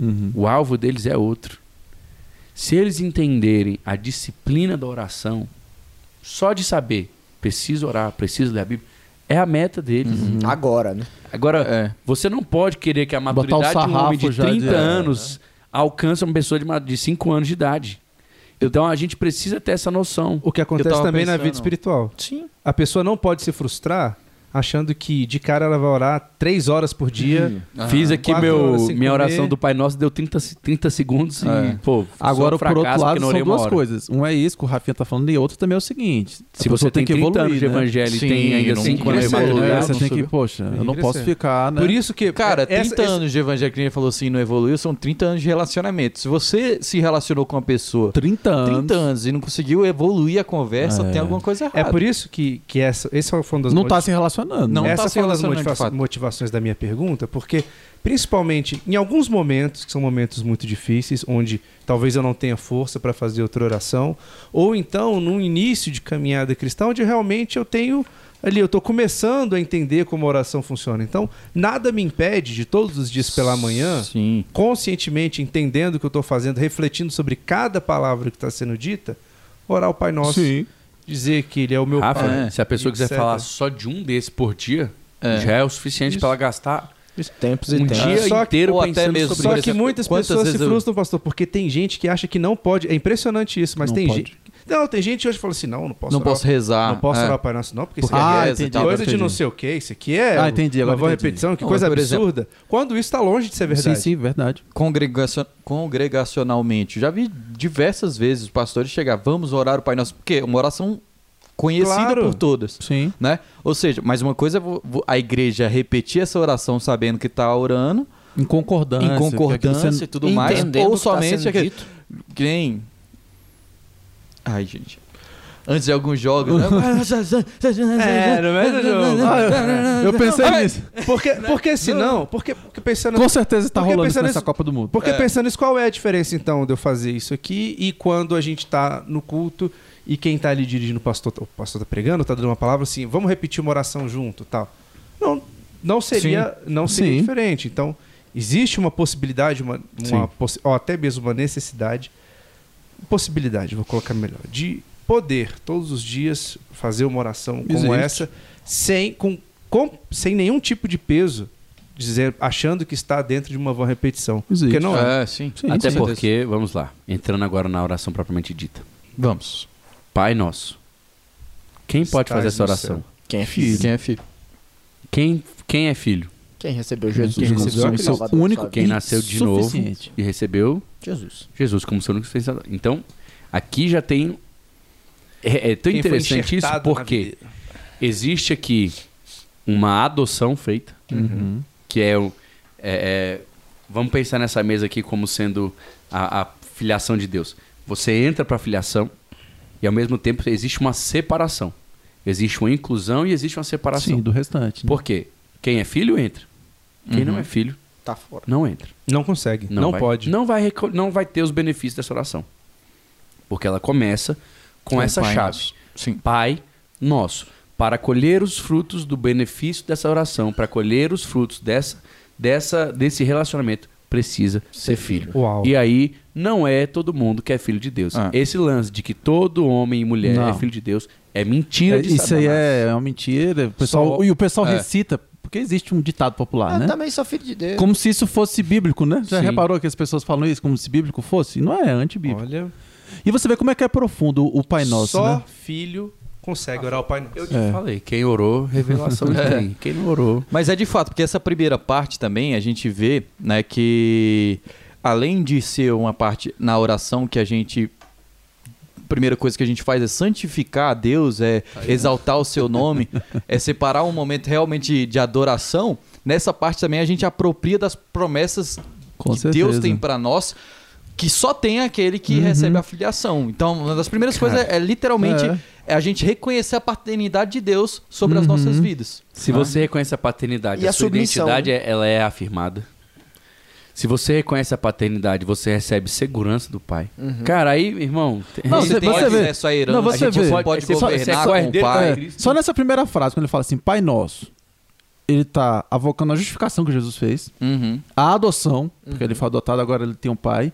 Uhum. O alvo deles é outro. Se eles entenderem a disciplina da oração, só de saber, preciso orar, preciso ler a Bíblia, é a meta deles. Agora, né? Agora, É. você não pode querer que a maturidade de um homem de sarrafo já 30 de- anos alcance uma pessoa de, ma- de 5 anos de idade. Então a gente precisa ter essa noção. O que acontece também na pensando- vida espiritual. Sim. A pessoa não pode se frustrar achando que de cara ela vai orar três horas por dia. Aham. Fiz aqui meu, minha comer. oração do Pai Nosso, deu 30, se- 30 segundos e, É. pô, Agora, só por outro lado, são duas hora. coisas. Um é isso que o Rafinha tá falando, e outro também é o seguinte. Se você tem 30 anos de né? evangelho e Sim, tem ainda não 5 anos de É, não você tem que, poxa, eu não que posso ficar, né? Por isso que. Cara, essa- 30 esse- anos de evangelho que a gente falou assim, não evoluiu, são 30 anos de relacionamento. Se você se relacionou com uma pessoa 30 anos. 30 anos e não conseguiu evoluir a conversa, É. tem alguma coisa É errada. por isso que, que essa, esse foi um dos Não motivos- tá se relacionando. Não Essa tá se foi uma das relacionando, de motiva- motivações da minha pergunta, porque principalmente em alguns momentos, que são momentos muito difíceis, onde talvez eu não tenha força para fazer outra oração, ou então no início de caminhada cristã, onde realmente eu tenho ali, eu estou começando a entender como a oração funciona. Então, nada me impede de todos os dias pela manhã, Sim. conscientemente entendendo o que eu estou fazendo, refletindo sobre cada palavra que está sendo dita, orar o Pai Nosso, Sim. Dizer que Ele é o meu Rafa, Pai. se a pessoa quiser etc. falar só de um desses por dia, É. já é o suficiente para ela gastar Tempos e um tempos. dia Só que- inteiro até pensando mesmo sobre Só que muitas quantas pessoas se vezes eu- frustram, pastor, porque tem gente que acha que não pode. É impressionante isso, mas Não tem pode. gente. Não, tem gente que hoje fala assim: não, não posso Não orar. posso rezar. Não posso é. orar o Pai Nosso, não, porque isso Ah, é reza entendi. coisa de não sei o que, isso aqui é Ah, entendi, uma agora boa entendi. repetição, que Não, coisa por exemplo- absurda. Quando isso está longe de ser verdade. Sim, sim, verdade. Congregacion- Congregacionalmente. Já vi diversas vezes os pastores chegar, vamos orar o Pai Nosso. Porque é uma oração conhecida Claro. por todas. Sim. Né? Ou seja, mas uma coisa é a igreja repetir essa oração sabendo que está orando, Em concordância. em concordância você- e tudo mais, ou o que tá somente sendo aquele. dito. Que nem. Ai, gente. Antes de alguns jogos, né? É, não é, João? Ah, eu pensei nisso. Porque, porque senão, porque, porque pensando. Com certeza tá Porque rolando isso nessa Copa do Mundo. Porque É. pensando nisso, qual é a diferença então de eu fazer isso aqui e quando a gente tá no culto e quem tá ali dirigindo o pastor, o pastor tá pregando, tá dando uma palavra assim, vamos repetir uma oração junto, tal. Não, não seria, não seria Sim. diferente. Então, existe uma possibilidade, uma, uma possi- ou até mesmo uma necessidade, possibilidade, vou colocar melhor, de poder todos os dias fazer uma oração como Existe. essa sem com, com- sem nenhum tipo de peso, dizer achando que está dentro de uma vã repetição. Existe. Porque não é. É, sim. Sim, Até sim. porque, vamos lá, entrando agora na oração propriamente dita. Vamos. Pai nosso. Quem pode Estás fazer essa oração? Quem é filho? Quem é filho? Quem, quem é filho? Quem recebeu Jesus? Quem como recebeu seu. Salvador único sua Quem nasceu de novo e recebeu Jesus. Jesus como seu único suficiente. Então, aqui já tem. É, é tão Quem interessante isso porque existe aqui uma adoção feita, Uhum. que é o. é- é- vamos pensar nessa mesa aqui como sendo a, a filiação de Deus. Você entra para a filiação e ao mesmo tempo existe uma separação. Existe uma inclusão e existe uma separação. Sim, do restante. né? Por quê? Quem é filho entra. Quem não Uhum. é filho Tá fora. não entra. Não consegue, não, vai- pode. Não vai, não vai ter os benefícios dessa oração. Porque ela começa com Com essa Pai chave. Nosso. Sim. Pai nosso. para colher os frutos do benefício dessa oração, para colher os frutos dessa, dessa, desse relacionamento, precisa ser filho. Uau. E aí, não é todo mundo que é filho de Deus. Ah. Esse lance de que todo homem e mulher Não. é filho de Deus é mentira de Isso aí Satanás. é uma mentira. O pessoal, Só- e o pessoal É. recita, porque existe um ditado popular, Eu né? também sou filho de Deus. Como se isso fosse bíblico, né? Já Sim. reparou que as pessoas falam isso como se bíblico fosse? Não é, é antibíblico. Olha, E você vê como é que é profundo o Pai Nosso, só né? filho consegue orar o Pai Nosso. Eu te É. falei, quem orou, revelação tem. Quem não orou. Mas é de fato, porque essa primeira parte também a gente vê, né, que além de ser uma parte na oração que a gente primeira coisa que a gente faz é santificar a Deus, é exaltar o seu nome, é separar um momento realmente de adoração. Nessa parte também a gente apropria das promessas Com que certeza. Deus tem pra nós, que só tem aquele que Uhum. recebe a filiação. Então, uma das primeiras Cara, coisas é, é literalmente é. é a gente reconhecer a paternidade de Deus sobre as Uhum. nossas vidas. Se você reconhece a paternidade, E a, a sua submissão, identidade né? ela é afirmada. Se você reconhece a paternidade, você recebe segurança do pai. Cara, aí, irmão, Não, Você você- tem você vê- à herança, Não, você a gente vê. pode, pode Você pode- governar você é com o pai. É, só nessa primeira frase, quando ele fala assim, Pai Nosso, ele tá avocando a justificação que Jesus fez, Uhum. a adoção, porque ele foi adotado, agora ele tem um pai.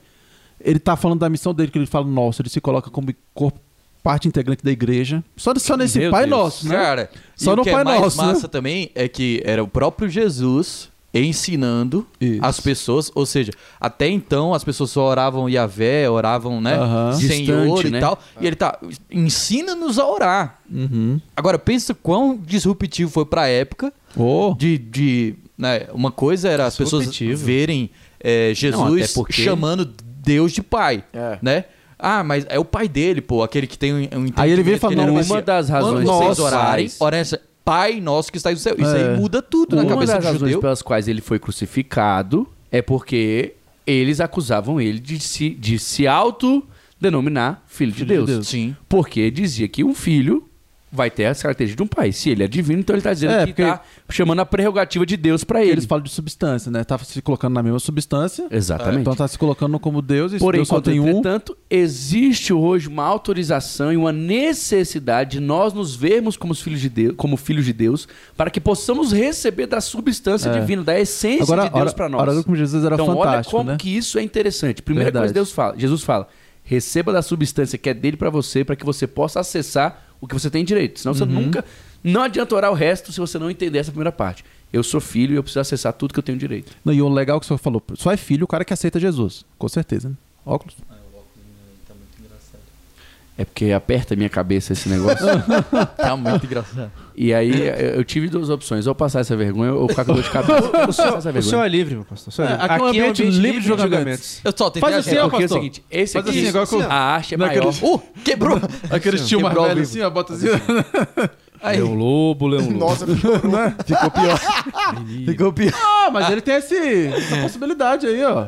Ele tá falando da missão dele, que ele fala nosso, ele se coloca como corpo, parte integrante da igreja. Só, só nesse Meu Pai Deus. Nosso, né? Cara, Só e no o que Pai é mais Nosso, né? massa também é que era o próprio Jesus ensinando Isso. as pessoas, ou seja, até então as pessoas só oravam Yahvé, oravam, né, Aham. Senhor Distante, e né? tal, e ele tá, ensina-nos a orar. Uhum. Agora, pensa quão disruptivo foi pra época Oh, de, de né, uma coisa era as pessoas verem é, Jesus Não, porque- chamando Deus de pai, É. né? Ah, mas é o pai dele, pô, aquele que tem um, um Aí ele veio que falando, uma das razões Quando vocês orarem, orem essa, Pai nosso que está no céu. Isso É. aí muda tudo na Uma cabeça das do razões judeu. pelas quais ele foi crucificado é porque eles acusavam ele de se, de se autodenominar filho, de, Filho de Deus. Deus. Sim. Porque dizia que um filho vai ter as características de um pai. Se ele é divino, então ele está dizendo É, que porque- está chamando a prerrogativa de Deus para ele. eles falam de substância, né? Tá se colocando na mesma substância. Exatamente. Então tá se colocando como Deus e Porém, Deus só tem um. entretanto, existe hoje uma autorização e uma necessidade de nós nos vermos como os filhos de Deus, como filhos de Deus, para que possamos receber da substância É. divina, da essência Agora, de Deus olha, para nós. olha como Jesus era então, olha fantástico, como né? que isso é interessante. Primeira Verdade. coisa Deus fala, Jesus fala: receba da substância que é dele para você, para que você possa acessar o que você tem direito. Senão Uhum. você nunca. Não adianta orar o resto se você não entender essa primeira parte. Eu sou filho e eu preciso acessar tudo que eu tenho direito. Não, e o legal que o senhor falou, só é filho o cara que aceita Jesus. Com certeza, né? Óculos. É porque aperta a minha cabeça esse negócio. Tá muito engraçado. E aí eu tive duas opções, ou passar essa vergonha ou ficar com dor de cabeça. O senhor, essa o vergonha. senhor é livre, meu pastor. O senhor é É, livre. aqui é um ambiente livre de julgamentos. Eu só tentei Faz assim, É ó, porque é o pastor. seguinte, esse Faz aqui, assim, igual a arte é é maior. Uh, quebrou! Aquele tio mais velho assim, ó, bota assim. Aí, Leão lobo, leão lobo. Nossa, ficou Ficou pior. ficou pior. Ah, mas ele tem esse, essa possibilidade aí, ó.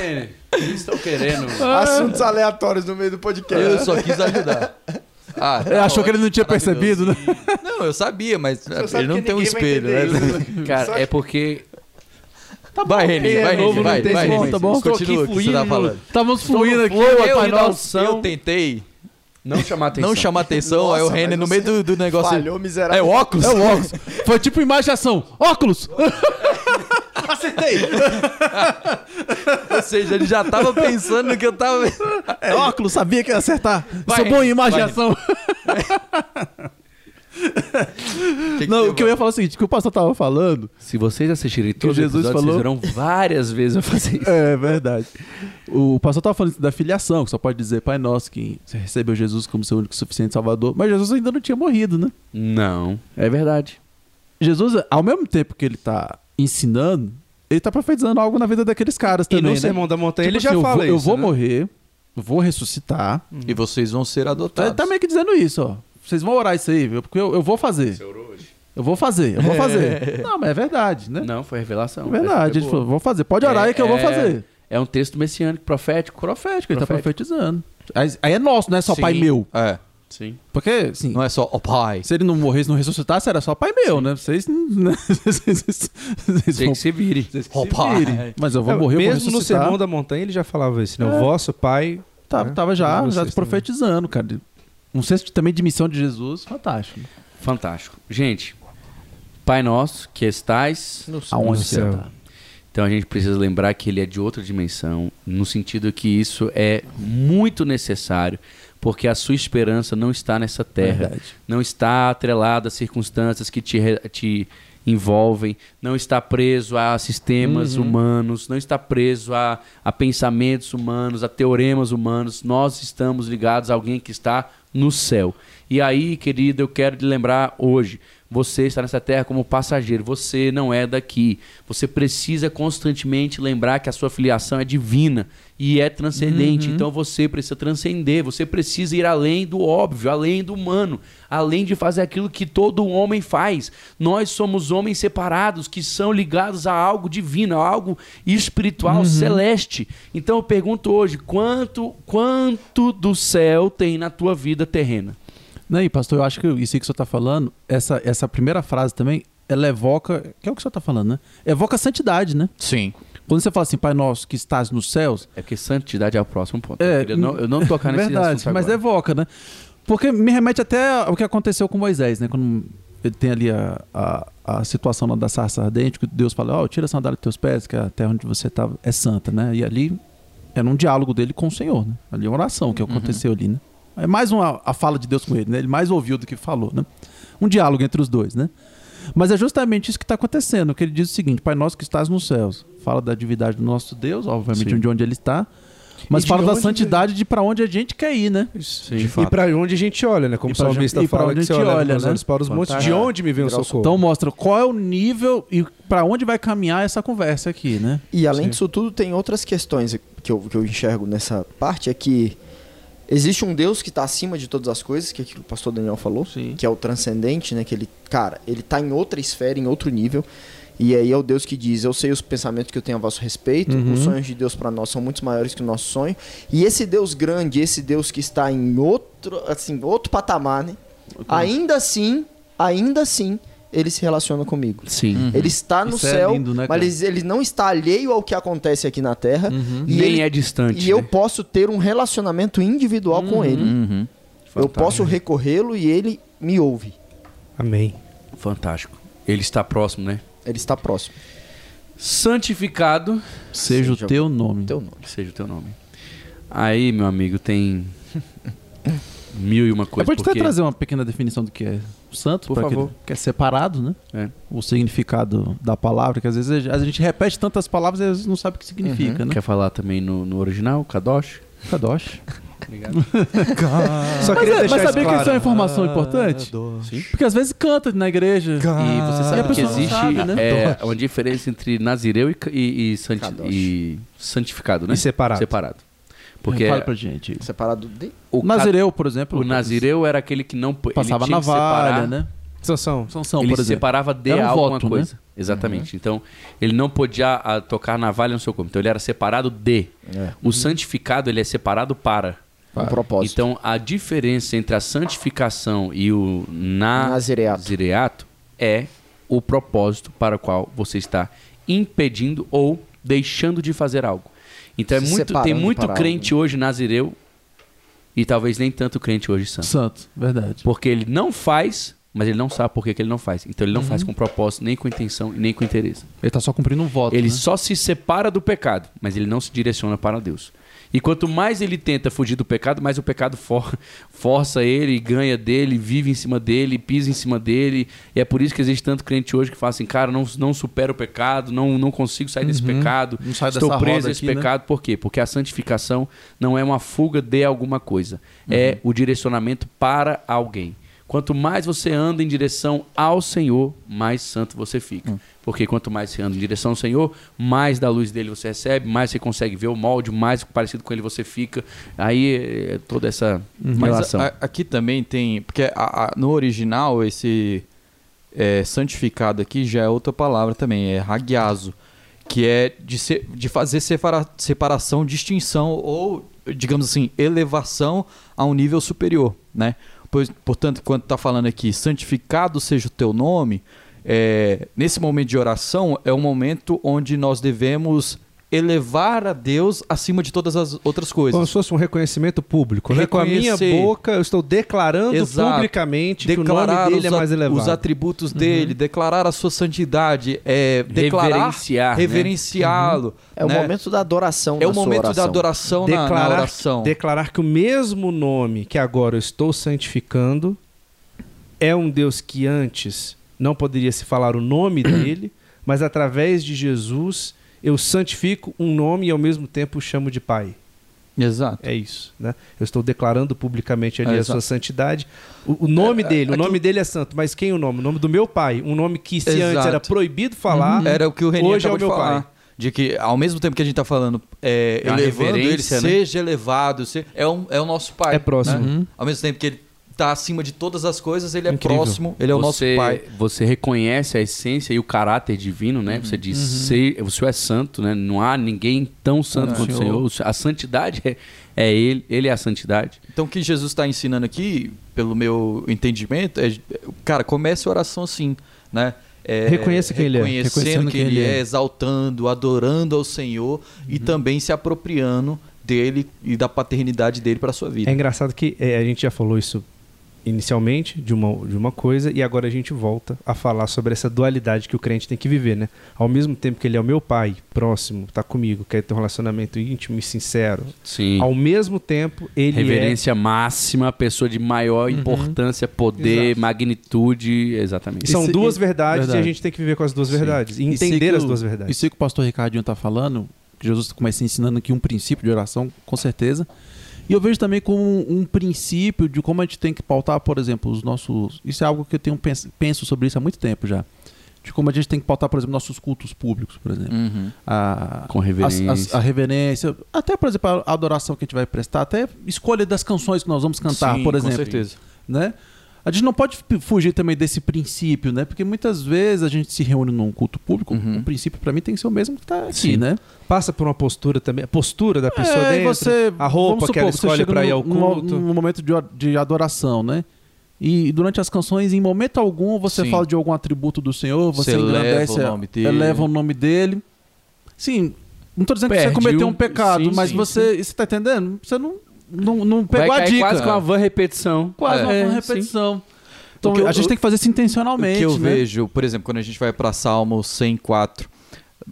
É, eles estão querendo. assuntos aleatórios no meio do podcast. Eu só quis ajudar. Ah, Ele achou que ele não tinha percebido, né? Não, eu sabia, mas ele não tem um vai espelho, né? Cara, é porque. vai, Reni, quem é vai, novo Reni, vai, tem vai, som, Reni. tá bom? Estou aqui Continua o que você tá falando. Estamos fluindo aqui, flow, eu Eu som. tentei Não chamar atenção. não chamar atenção, aí o Nossa, Reni no meio do, do negócio... Falhou É miserável. o óculos? É o óculos. Foi tipo imagem de ação. Óculos! Acertei! Ou seja, ele já tava pensando no que eu tava... É óculos, sabia que ia acertar. Vai, Sou bom em imagem vai. de ação. Que que Não, o que eu ia falar é o seguinte, que o pastor tava falando... Se vocês assistirem todos os Jesus falou- vocês verão várias vezes eu fazer isso. É verdade. O pastor tava falando da filiação, que só pode dizer Pai Nosso, que recebeu Jesus como seu único suficiente salvador. Mas Jesus ainda não tinha morrido, né? Não, é verdade. Jesus, ao mesmo tempo que ele tá ensinando, ele tá profetizando algo na vida daqueles caras E também, no né? Sermão da Montanha Tipo ele já assim, eu fala vou, isso. Eu vou né? morrer, eu vou ressuscitar. E vocês vão ser Tá, adotados. tá meio que dizendo isso, ó. Vocês vão orar isso aí, viu? Porque eu, eu vou fazer. Eu vou fazer, eu vou fazer. Não, mas é verdade, né? Não, foi revelação. É verdade. Ele Essa foi falou, vou fazer. Pode orar aí que eu vou É- fazer. É um texto messiânico, profético. Profético, ele tá Profético. profetizando. Aí aí é nosso, não é só Sim. pai meu. É, Sim. Porque, assim, não é só o pai. se ele não morresse, não ressuscitasse, era só pai meu, né? Vocês, né? vocês, vão- que se vire. Ó, se pai. virem. Mas eu vou É, morrer, eu vou Mesmo no. Sermão da Montanha ele já falava isso, né? É. O vosso pai... Tava, né? tava já, já também. profetizando, cara. Um senso também de missão de Jesus, fantástico. Fantástico. Gente, Pai Nosso, que estais Aonde No você céu. tá? Então a gente precisa lembrar que ele é de outra dimensão, no sentido que isso é muito necessário, porque a sua esperança não está nessa terra, Verdade. não está atrelada a circunstâncias que te, te envolvem, não está preso a sistemas humanos, não está preso a, a pensamentos humanos, a teoremas humanos. Nós estamos ligados a alguém que está no céu. E aí, querido, eu quero te lembrar hoje. Você está nessa terra como passageiro, você não é daqui. Você precisa constantemente lembrar que a sua filiação é divina e é transcendente. Então você precisa transcender, você precisa ir além do óbvio, além do humano, além de fazer aquilo que todo homem faz. Nós somos homens separados que são ligados a algo divino, a algo espiritual, celeste. Então eu pergunto hoje, quanto quanto do céu tem na tua vida terrena? Não, e pastor, eu acho que isso aí que o senhor está falando, essa, essa primeira frase também, ela evoca, que é o que o senhor está falando, né? Evoca a santidade, né? Sim. Quando você fala assim, Pai Nosso que estás nos céus, É porque santidade é o próximo ponto. É, eu, queria não, eu não tocar nesse verdade, assunto mas agora. evoca, né? Porque me remete até ao que aconteceu com Moisés, né? Quando ele tem ali a, a, a situação lá da sarça ardente, que Deus fala, ó, tira a sandália dos teus pés, que a terra onde você está é santa, né? E ali era um diálogo dele com o Senhor, né? Ali é uma oração que aconteceu ali, né? É mais uma a fala de Deus com ele, né? Ele mais ouviu do que falou, né? Um diálogo entre os dois, né? Mas é justamente isso que está acontecendo, que ele diz o seguinte, Pai nosso que estás nos céus. Fala da divindade do nosso Deus, obviamente Sim. de onde ele está, mas fala da santidade de para onde a gente quer ir, né? Sim, e para onde a gente olha, né? Como o salmista fala onde que a você gente olha, olha, né? para os montes, de onde me vem o socorro? Então mostra qual é o nível e para onde vai caminhar essa conversa aqui, né? E além Sim. disso tudo, tem outras questões que eu, que eu enxergo nessa parte, é que existe um Deus que está acima de todas as coisas, que é aquilo que o pastor Daniel falou, Sim. que é o transcendente, né? Que ele, cara, ele tá em outra esfera, em outro nível. E aí é o Deus que diz: Eu sei os pensamentos que eu tenho a vosso respeito, Uhum. os sonhos de Deus para nós são muito maiores que o nosso sonho. E esse Deus grande, esse Deus que está em outro, assim, outro patamar, né? Ainda assim, ainda assim, ele se relaciona comigo. Sim. Ele está no Isso é céu, lindo, né, mas ele, ele não está alheio ao que acontece aqui na Terra. E, Nem ele- é distante. e eu né? posso ter um relacionamento individual com ele. Uhum. Eu Fantástico. posso recorrê-lo e ele me ouve. Amém. Fantástico. Ele está próximo, né? Ele está próximo. Santificado Seja, Seja o teu nome. Teu nome. seja o teu nome. Aí, meu amigo, tem mil e uma Eu coisas. pode até porque... trazer uma pequena definição do que é o santo, Por favor. que é separado, né? É. O significado da palavra, que às vezes a gente repete tantas palavras e às vezes não sabe o que significa, né? Quer falar também no, no original, Kadosh? Kadosh. Obrigado. Só Mas, queria é- deixar mas sabia isso que isso é uma claro. informação importante? Sim. Porque às vezes canta na igreja. E você E a sabe que pessoa não existe sabe, né? é, uma diferença entre nazireu e, e, e santi- Kadosh. e santificado, né? E separado. Separado. Porque Fala pra gente. Separado de. o, Nazireu, por exemplo. o nazireu era aquele que não ele passava que navalha, separar- né? Sansão. Sansão, ele por exemplo. separava de Era um alguma voto, né? coisa. Exatamente. Então, ele não podia ah, tocar navalha no seu corpo. Então, ele era separado de. É. O santificado, ele é separado para. Um propósito. Então, a diferença entre a santificação e o Nazireato. nazireato é o propósito para o qual você está impedindo ou deixando de fazer algo. Então, é Se muito, tem muito crente hoje nazireu e talvez nem tanto crente hoje santo. Santo, verdade. Porque ele não faz, mas ele não sabe por que, que ele não faz. Então ele não Uhum. faz com propósito, nem com intenção e nem com interesse. Ele tá só cumprindo um voto. Ele né? só se separa do pecado, mas ele não se direciona para Deus. E quanto mais ele tenta fugir do pecado, mais o pecado for- força ele, ganha dele, vive em cima dele, pisa em cima dele. E é por isso que existe tanto crente hoje que fala assim, cara, não, não supera o pecado, não, não consigo sair desse pecado, Não sai estou preso a esse aqui, né? pecado. Por quê? Porque a santificação não é uma fuga de alguma coisa, é o direcionamento para alguém. Quanto mais você anda em direção ao Senhor, mais santo você fica. Porque quanto mais você anda em direção ao Senhor, mais da luz dele você recebe, mais você consegue ver o molde, mais parecido com ele você fica. Aí é toda essa Mas relação. a- aqui também tem. Porque a- a- no original, esse é, santificado aqui já é outra palavra também, é ragiazo, que é de, ser, de fazer separa- separação, distinção ou, digamos assim, elevação a um nível superior, né? Pois, portanto, quando está falando aqui, santificado seja o teu nome, é, nesse momento de oração é um momento onde nós devemos elevar a Deus acima de todas as outras coisas. Como se fosse um reconhecimento público, né? Com a minha boca, eu estou declarando Exato. publicamente que o declarar nome dele é mais elevado. os atributos dele, declarar a sua santidade, é, declarar, Reverenciar, né? reverenciá-lo. É o né? momento da adoração É na o momento da oração. adoração na- na, declarar, oração. declarar que o mesmo nome que agora eu estou santificando é um Deus que antes não poderia se falar o nome dele, mas através de Jesus eu santifico um nome e ao mesmo tempo o chamo de Pai. Exato. É isso, né? Eu estou declarando publicamente ali É, a exato. sua santidade. O, o nome dele, o aquilo- nome dele é santo, mas quem é o nome? O nome do meu pai, um nome que se antes Exato. era proibido falar, Era o que o Renan Hoje é o de meu falar. pai. De que, ao mesmo tempo que a gente está falando, é, É elevando ele, né? seja elevado, se- é, um, é o nosso pai. É próximo. né? Uhum. Ao mesmo tempo que ele está acima de todas as coisas, ele é Incrível. próximo, ele é o nosso pai. Você reconhece a essência e o caráter divino, né? Você diz, "Sei- o Senhor é santo, né? Não há ninguém tão santo É. quanto o Senhor. O Senhor- A santidade é, é Ele, Ele é a santidade. Então, o que Jesus está ensinando aqui, pelo meu entendimento, é, cara, comece a oração assim, né? É, Reconheça quem ele é. Reconhecendo quem ele é, exaltando, adorando ao Senhor e também se apropriando dele e da paternidade dele para sua vida. É engraçado que é, a gente já falou isso inicialmente de uma, de uma coisa e agora a gente volta a falar sobre essa dualidade que o crente tem que viver, né? Ao mesmo tempo que ele é o meu pai, próximo, tá comigo, quer ter um relacionamento íntimo e sincero, Sim. ao mesmo tempo ele Reverência máxima, pessoa de maior importância, poder, Exato. magnitude. é... Exatamente. São Esse- duas e- verdades e a verdade. gente tem que viver com as duas Sim. verdades e E entender as o- duas verdades. Isso aí que o pastor Ricardinho está falando, que Jesus começa ensinando aqui um princípio de oração, com certeza. E eu vejo também como um, um princípio de como a gente tem que pautar, por exemplo, os nossos. Isso é algo que eu tenho pens- penso sobre isso há muito tempo já. De como a gente tem que pautar, por exemplo, nossos cultos públicos, por exemplo. Uhum. A, Com reverência. as- as- a reverência, até, por exemplo, a adoração que a gente vai prestar, até escolha das canções que nós vamos cantar, Sim, por com exemplo certeza. né? A gente não pode fugir também desse princípio, né? Porque muitas vezes a gente se reúne num culto público, Uhum. o princípio para mim tem que ser o mesmo que tá aqui, Sim. né? Passa por uma postura também, a postura da pessoa É, dentro, você, a roupa vamos que ela supor, escolhe para ir ao culto. No, momento de, de adoração, né? E durante as canções, em momento algum, você Sim. fala de algum atributo do Senhor, você, Você eleva engrandece, o nome dele. eleva o nome dele. Sim, não tô dizendo que Perde você cometeu o- um pecado, sim, mas sim, você, você tá entendendo? Você não, não, não Vai pegou a cair dica. quase com uma van repetição. Quase uma É, uma sim. repetição. Então O que eu- a gente tem que fazer isso intencionalmente. O que eu né? vejo, por exemplo, quando a gente vai para Salmo 104,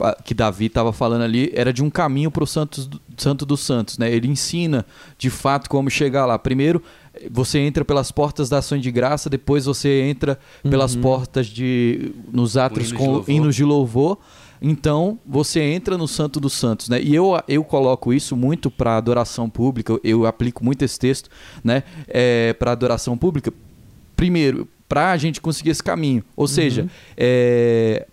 ah, que Davi estava falando ali, era de um caminho para o Santo dos Santos, né? Ele ensina de fato como chegar lá. Primeiro, você entra pelas portas da ação de graça, depois você entra pelas portas de nos atos com louvor. hinos de louvor. Então, você entra no Santo dos Santos, né? E eu, eu coloco isso muito para adoração pública, eu, eu aplico muito esse texto, né? É, para adoração pública. Primeiro, para a gente conseguir esse caminho. Ou seja, é,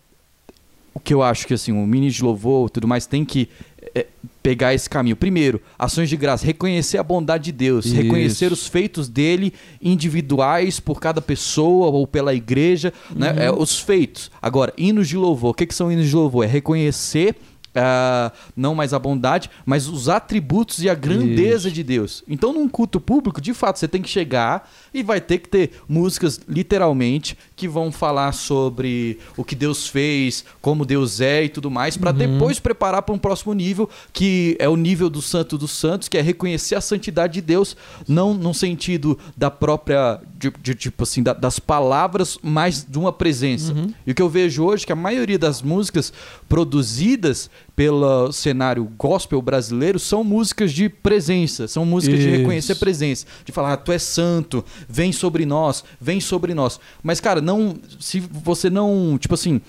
o que eu acho que assim, o mini de louvor tudo mais tem que é, pegar esse caminho. Primeiro, ações de graça, reconhecer a bondade de Deus, Isso. reconhecer os feitos dele individuais por cada pessoa ou pela igreja, né? É, os feitos. Agora, hinos de louvor, o que, que são hinos de louvor? É reconhecer ah, não mais a bondade, mas os atributos e a grandeza de Deus. Então, num culto público, de fato, você tem que chegar e vai ter que ter músicas, literalmente, que vão falar sobre o que Deus fez, como Deus é e tudo mais, para depois preparar para um próximo nível, que é o nível do Santo dos Santos, que é reconhecer a santidade de Deus, não no sentido da própria, de, de- tipo assim, da- das palavras, mas de uma presença. E o que eu vejo hoje é que a maioria das músicas produzidas pelo cenário gospel brasileiro são músicas de presença, são músicas de Isso. reconhecer presença, de falar, ah, tu és santo, vem sobre nós, vem sobre nós. Mas, cara, não. Se você não, tipo assim.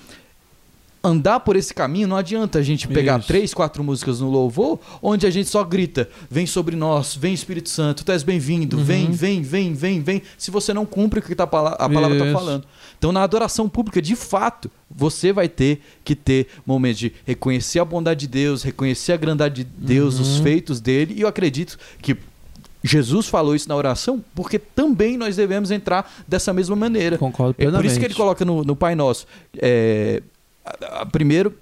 Andar por esse caminho, não adianta a gente pegar Isso. três, quatro músicas no louvor, onde a gente só grita: Vem sobre nós, vem Espírito Santo, tu és bem-vindo, vem, vem, vem, vem, vem. Se você não cumpre o que tá, a pala- a palavra está falando. Então, na adoração pública, de fato, você vai ter que ter momentos de reconhecer a bondade de Deus, reconhecer a grandade de Deus, os feitos dele, e eu acredito que Jesus falou isso na oração, porque também nós devemos entrar dessa mesma maneira. Concordo É por plenamente. isso que ele coloca no, no Pai Nosso. é, primeiro,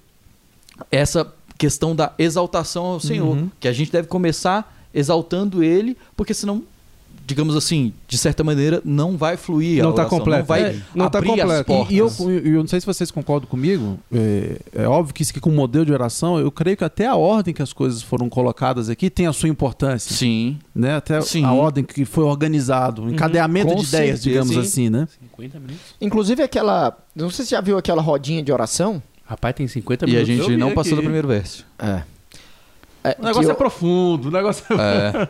essa questão da exaltação ao Senhor. Uhum. Que a gente deve começar exaltando Ele, porque senão digamos assim, de certa maneira, não vai fluir. Não tá oração, completo. Não vai É, não tá abrir as completo. portas. E, e eu, eu não sei se vocês concordam comigo, é, é óbvio que isso aqui com o modelo de oração, eu creio que até a ordem que as coisas foram colocadas aqui tem a sua importância. Sim. Né? Até Sim. a ordem que foi organizado, o encadeamento Com de ideias, certeza, digamos sim. assim, né? 50 minutos. Inclusive aquela. Não sei se você já viu aquela rodinha de oração. Rapaz, tem 50 E a minutos. gente não passou aqui. do primeiro verso. É. É, O negócio é eu- profundo, o negócio é...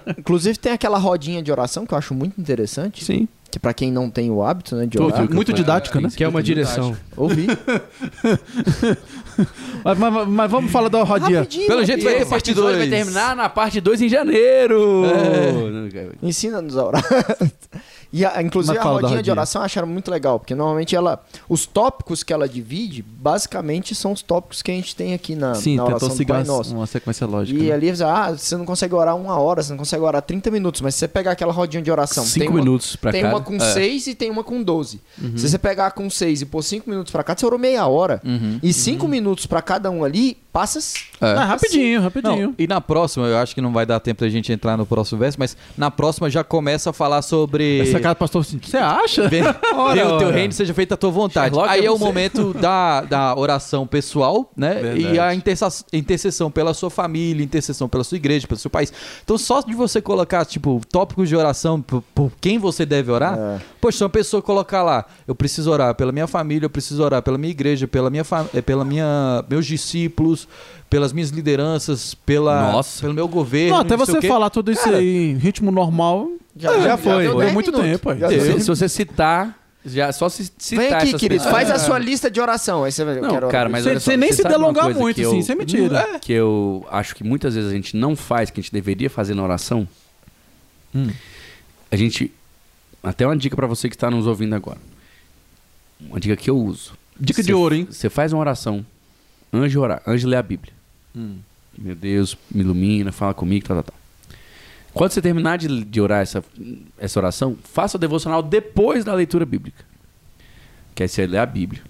É. Inclusive tem aquela rodinha de oração que eu acho muito interessante. Sim. Que pra quem não tem o hábito, né, de Tô orar, aqui, muito didática, né? Que é uma direção. ouvi. Mas, mas- mas vamos falar da rodinha. Rapidinho, Pelo jeito vai ter parte episódio 2. vai terminar na parte 2 em janeiro. É. Ensina-nos a orar. e a- inclusive a da rodinha de rodinha. oração eu acharam muito legal, porque normalmente ela. Os tópicos que ela divide, basicamente, são os tópicos que a gente tem aqui na, Sim, na tentou oração do Pai Nosso. uma sequência lógica. E né? ali, ah, você não consegue orar uma hora, você não consegue orar 30 minutos, mas se você pegar aquela rodinha de oração, tem Cinco uma, minutos pra tem cada. uma com 6 e tem uma com 12. Uhum. Se você pegar com 6 e pôr 5 minutos pra cá, você orou meia hora. Uhum. E 5 minutos pra cada um ali, passa. É. Ah, rapidinho, rapidinho. Não, e na próxima, eu acho que não vai dar tempo da gente entrar no próximo verso, mas na próxima já começa a falar sobre. Essa cara do pastor assim, você acha? Vem, Ora, o teu reino, seja feita a tua vontade. Sherlock Aí é é o momento da, da oração pessoal, né? Verdade. E a intercessão pela sua família, intercessão pela sua igreja, pelo seu país. Então, só de você colocar, tipo, tópicos de oração por, por quem você deve orar, É. poxa, se uma pessoa colocar lá, eu preciso orar pela minha família, eu preciso orar pela minha igreja, pela minha, fa- eh, pela minha meus discípulos, pelas minhas lideranças, pela, Nossa. pelo meu governo. Não, até não sei você o quê. falar tudo isso aí em ritmo normal, já foi. deu Foi 10 muito minutos. tempo, aí. Já Se, deu. se você citar, já só se citar Vem aqui, querido, faz a sua lista de oração. Aí você Não, quero cara, mas só, sem nem você se delongar muito, que assim, eu- isso é mentira. Que eu acho que muitas vezes a gente não faz, que a gente deveria fazer na oração. Hum. A gente. Até uma dica pra você que está nos ouvindo agora. Uma dica que eu uso. Dica Você- de ouro, hein? Você faz uma oração de orar, de ler a Bíblia. Hum. Meu Deus, me ilumina, fala comigo, tal, tal, tal. Quando você terminar de, de orar essa, essa oração, faça o devocional depois da leitura bíblica. Que aí você lê a Bíblia.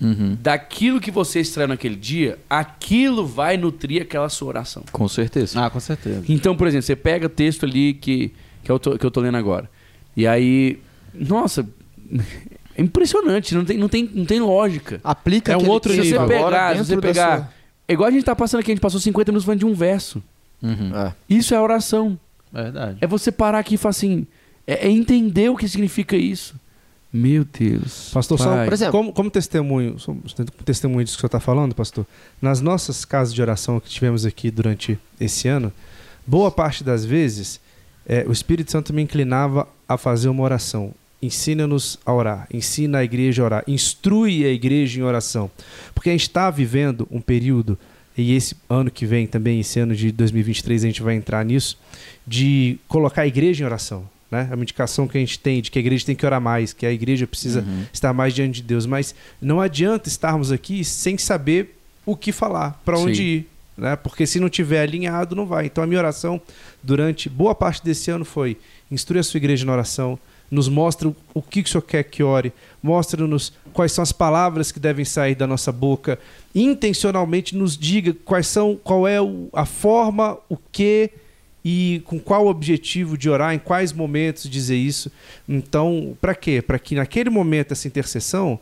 Uhum. Daquilo que você extraiu naquele dia, aquilo vai nutrir aquela sua oração. Com certeza. Ah, com certeza. Então, por exemplo, você pega o texto ali que, que, eu, tô, que eu tô lendo agora. E aí, nossa, é impressionante, não tem, não tem, não tem lógica. Aplica É um outro texto Se você nível. agora pegar, se você pegar. É igual a gente tá passando aqui, a gente passou 50 minutos falando de um verso. Uhum. É. Isso é oração. Verdade. É você parar aqui e falar assim. É, é entender o que significa isso. Meu Deus. Pastor, só. Por exemplo- como, como testemunho, testemunho disso que o senhor está falando, pastor, nas nossas casas de oração que tivemos aqui durante esse ano, boa parte das vezes é, o Espírito Santo me inclinava a fazer uma oração. Ensina-nos a orar, ensina a igreja a orar, instrui a igreja em oração. Porque a gente está vivendo um período, e esse ano que vem também, esse ano de 2023, a gente vai entrar nisso, de colocar a igreja em oração. Né? É uma indicação que a gente tem de que a igreja tem que orar mais, que a igreja precisa Uhum. estar mais diante de Deus. Mas não adianta estarmos aqui sem saber o que falar, para onde Sim. ir. Né? Porque se não tiver alinhado, não vai. Então a minha oração durante boa parte desse ano foi instrui a sua igreja na oração, nos mostra o que, que o Senhor quer que ore, mostra-nos quais são as palavras que devem sair da nossa boca, intencionalmente nos diga quais são, qual é a forma, o que e com qual objetivo de orar, em quais momentos dizer isso. Então, para quê? Para que naquele momento essa intercessão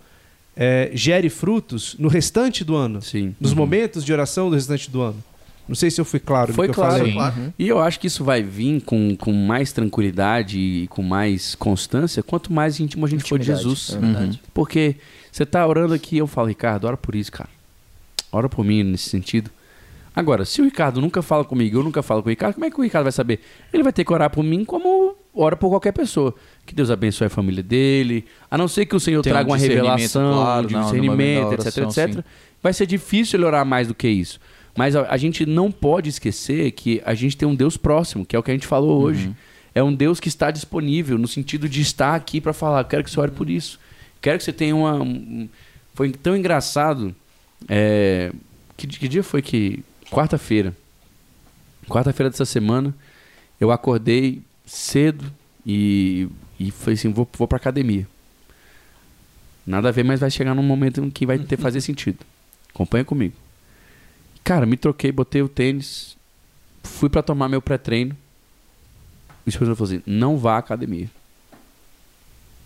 eh, gere frutos no restante do ano, Sim. nos Uhum. momentos de oração do restante do ano. Não sei se eu fui claro Foi no que claro. eu falei. E eu acho que isso vai vir com, com mais tranquilidade e com mais constância quanto mais íntimo a gente for de Intimidade, Jesus. é verdade. Porque você tá orando aqui, eu falo, Ricardo, ora por isso, cara. Ora por mim nesse sentido. Agora, se o Ricardo nunca fala comigo, eu nunca falo com o Ricardo, como é que o Ricardo vai saber? Ele vai ter que orar por mim como ora por qualquer pessoa. Que Deus abençoe a família dele. A não ser que o Senhor Tem um traga uma discernimento, revelação, claro, de não, no discernimento, da etc, oração, etc. sim. Vai ser difícil ele orar mais do que isso. Mas a, a gente não pode esquecer que a gente tem um Deus próximo, que é o que a gente falou hoje. É um Deus que está disponível, no sentido de estar aqui para falar, quero que você ore por isso. Quero que você tenha uma. um- Foi tão engraçado. é, Que, que dia foi que. Quarta-feira. Quarta-feira dessa semana, eu acordei cedo e, e falei assim: vou, vou pra academia. Nada a ver, mas vai chegar num momento em que vai ter fazer sentido. Acompanha comigo. Cara, me troquei, botei o tênis, fui pra tomar meu pré-treino. o Santo falou assim: não vá à academia.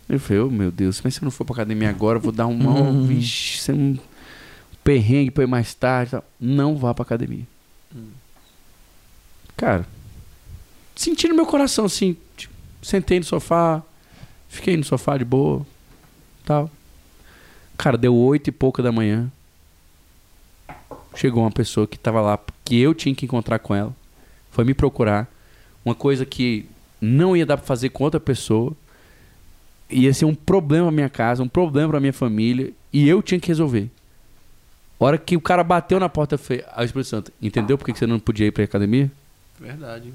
Eu falei, oh, meu Deus, mas se eu não for pra academia agora, eu vou dar um mal, Uhum. vixe, um perrengue pra ir mais tarde. tal. Não vá pra academia. Cara, senti no meu coração assim, tipo, sentei no sofá, fiquei no sofá de boa, tal. Cara, deu oito e pouca da manhã. Chegou uma pessoa que tava lá, que eu tinha que encontrar com ela. Foi me procurar. Uma coisa que não ia dar pra fazer com outra pessoa. Ia ser um problema pra minha casa, um problema pra minha família. E eu tinha que resolver. A hora que o cara bateu na porta, eu falei, ah, Espírito Santo, entendeu por que você não podia ir pra academia? Verdade.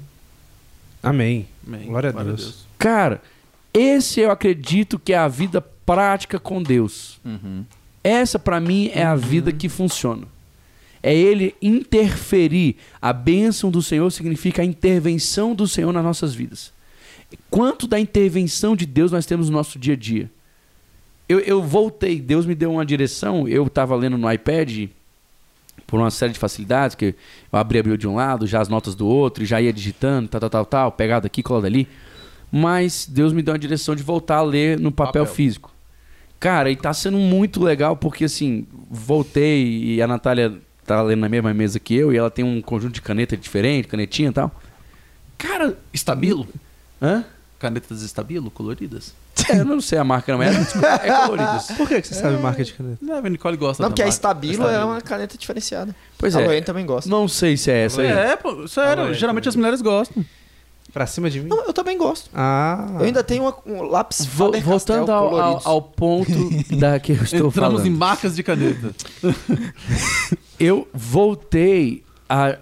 Amém. Amém. Glória a Deus. Cara, esse eu acredito que é a vida prática com Deus. Uhum. Essa pra mim é a vida que funciona. É ele interferir. A bênção do Senhor significa a intervenção do Senhor nas nossas vidas. Quanto da intervenção de Deus nós temos no nosso dia a dia? Eu, eu voltei, Deus me deu uma direção. Eu estava lendo no iPad por uma série de facilidades, que eu abri a Bíblia de um lado, já as notas do outro, e já ia digitando, tal, tal, tal, tal, pegado aqui, colado ali. Mas Deus me deu a direção de voltar a ler no papel, Papel. físico. Cara, e tá sendo muito legal porque assim, voltei e a Natália tá lendo na mesma mesa que eu e ela tem um conjunto de caneta diferente, canetinha e tal. Cara, Estabilo? hã? Canetas estabilo, coloridas? É, eu não sei a marca, não é? É coloridas. Por que, que você sabe marca de caneta? Não, a Nicole gosta Não, porque a marca. Estabilo é Estabilo. uma caneta diferenciada. Pois a é. Loene também gosta. Não sei se é essa aí. É, pô, sério, geralmente as mulheres gostam. Pra cima de mim? Não, eu também gosto. Ah. Eu ainda tenho uma- um lápis Vo- voltando ao, ao, ao ponto da que eu estou Entramos falando. em marcas de caneta. Eu voltei a.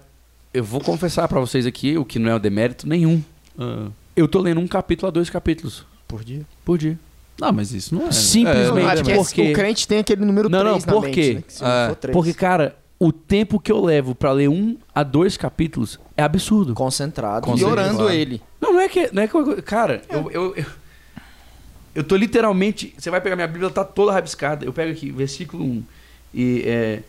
Eu vou confessar pra vocês aqui, o que não é o demérito nenhum. Ah. Eu tô lendo um capítulo a dois capítulos Por dia. por dia. Não, mas isso não é. Simplesmente Não, é porque porque. o crente tem aquele número Não, 3 não, na por mente, quê? né? É, três. Porque, cara, o tempo que eu levo pra ler um a dois capítulos é absurdo. Concentrado. Concentrado. E orando ele. Não, não é que. Não é que eu- cara, eu, eu, eu. eu tô literalmente. Você vai pegar minha Bíblia, ela tá toda rabiscada. Eu pego aqui, versículo 1. E é.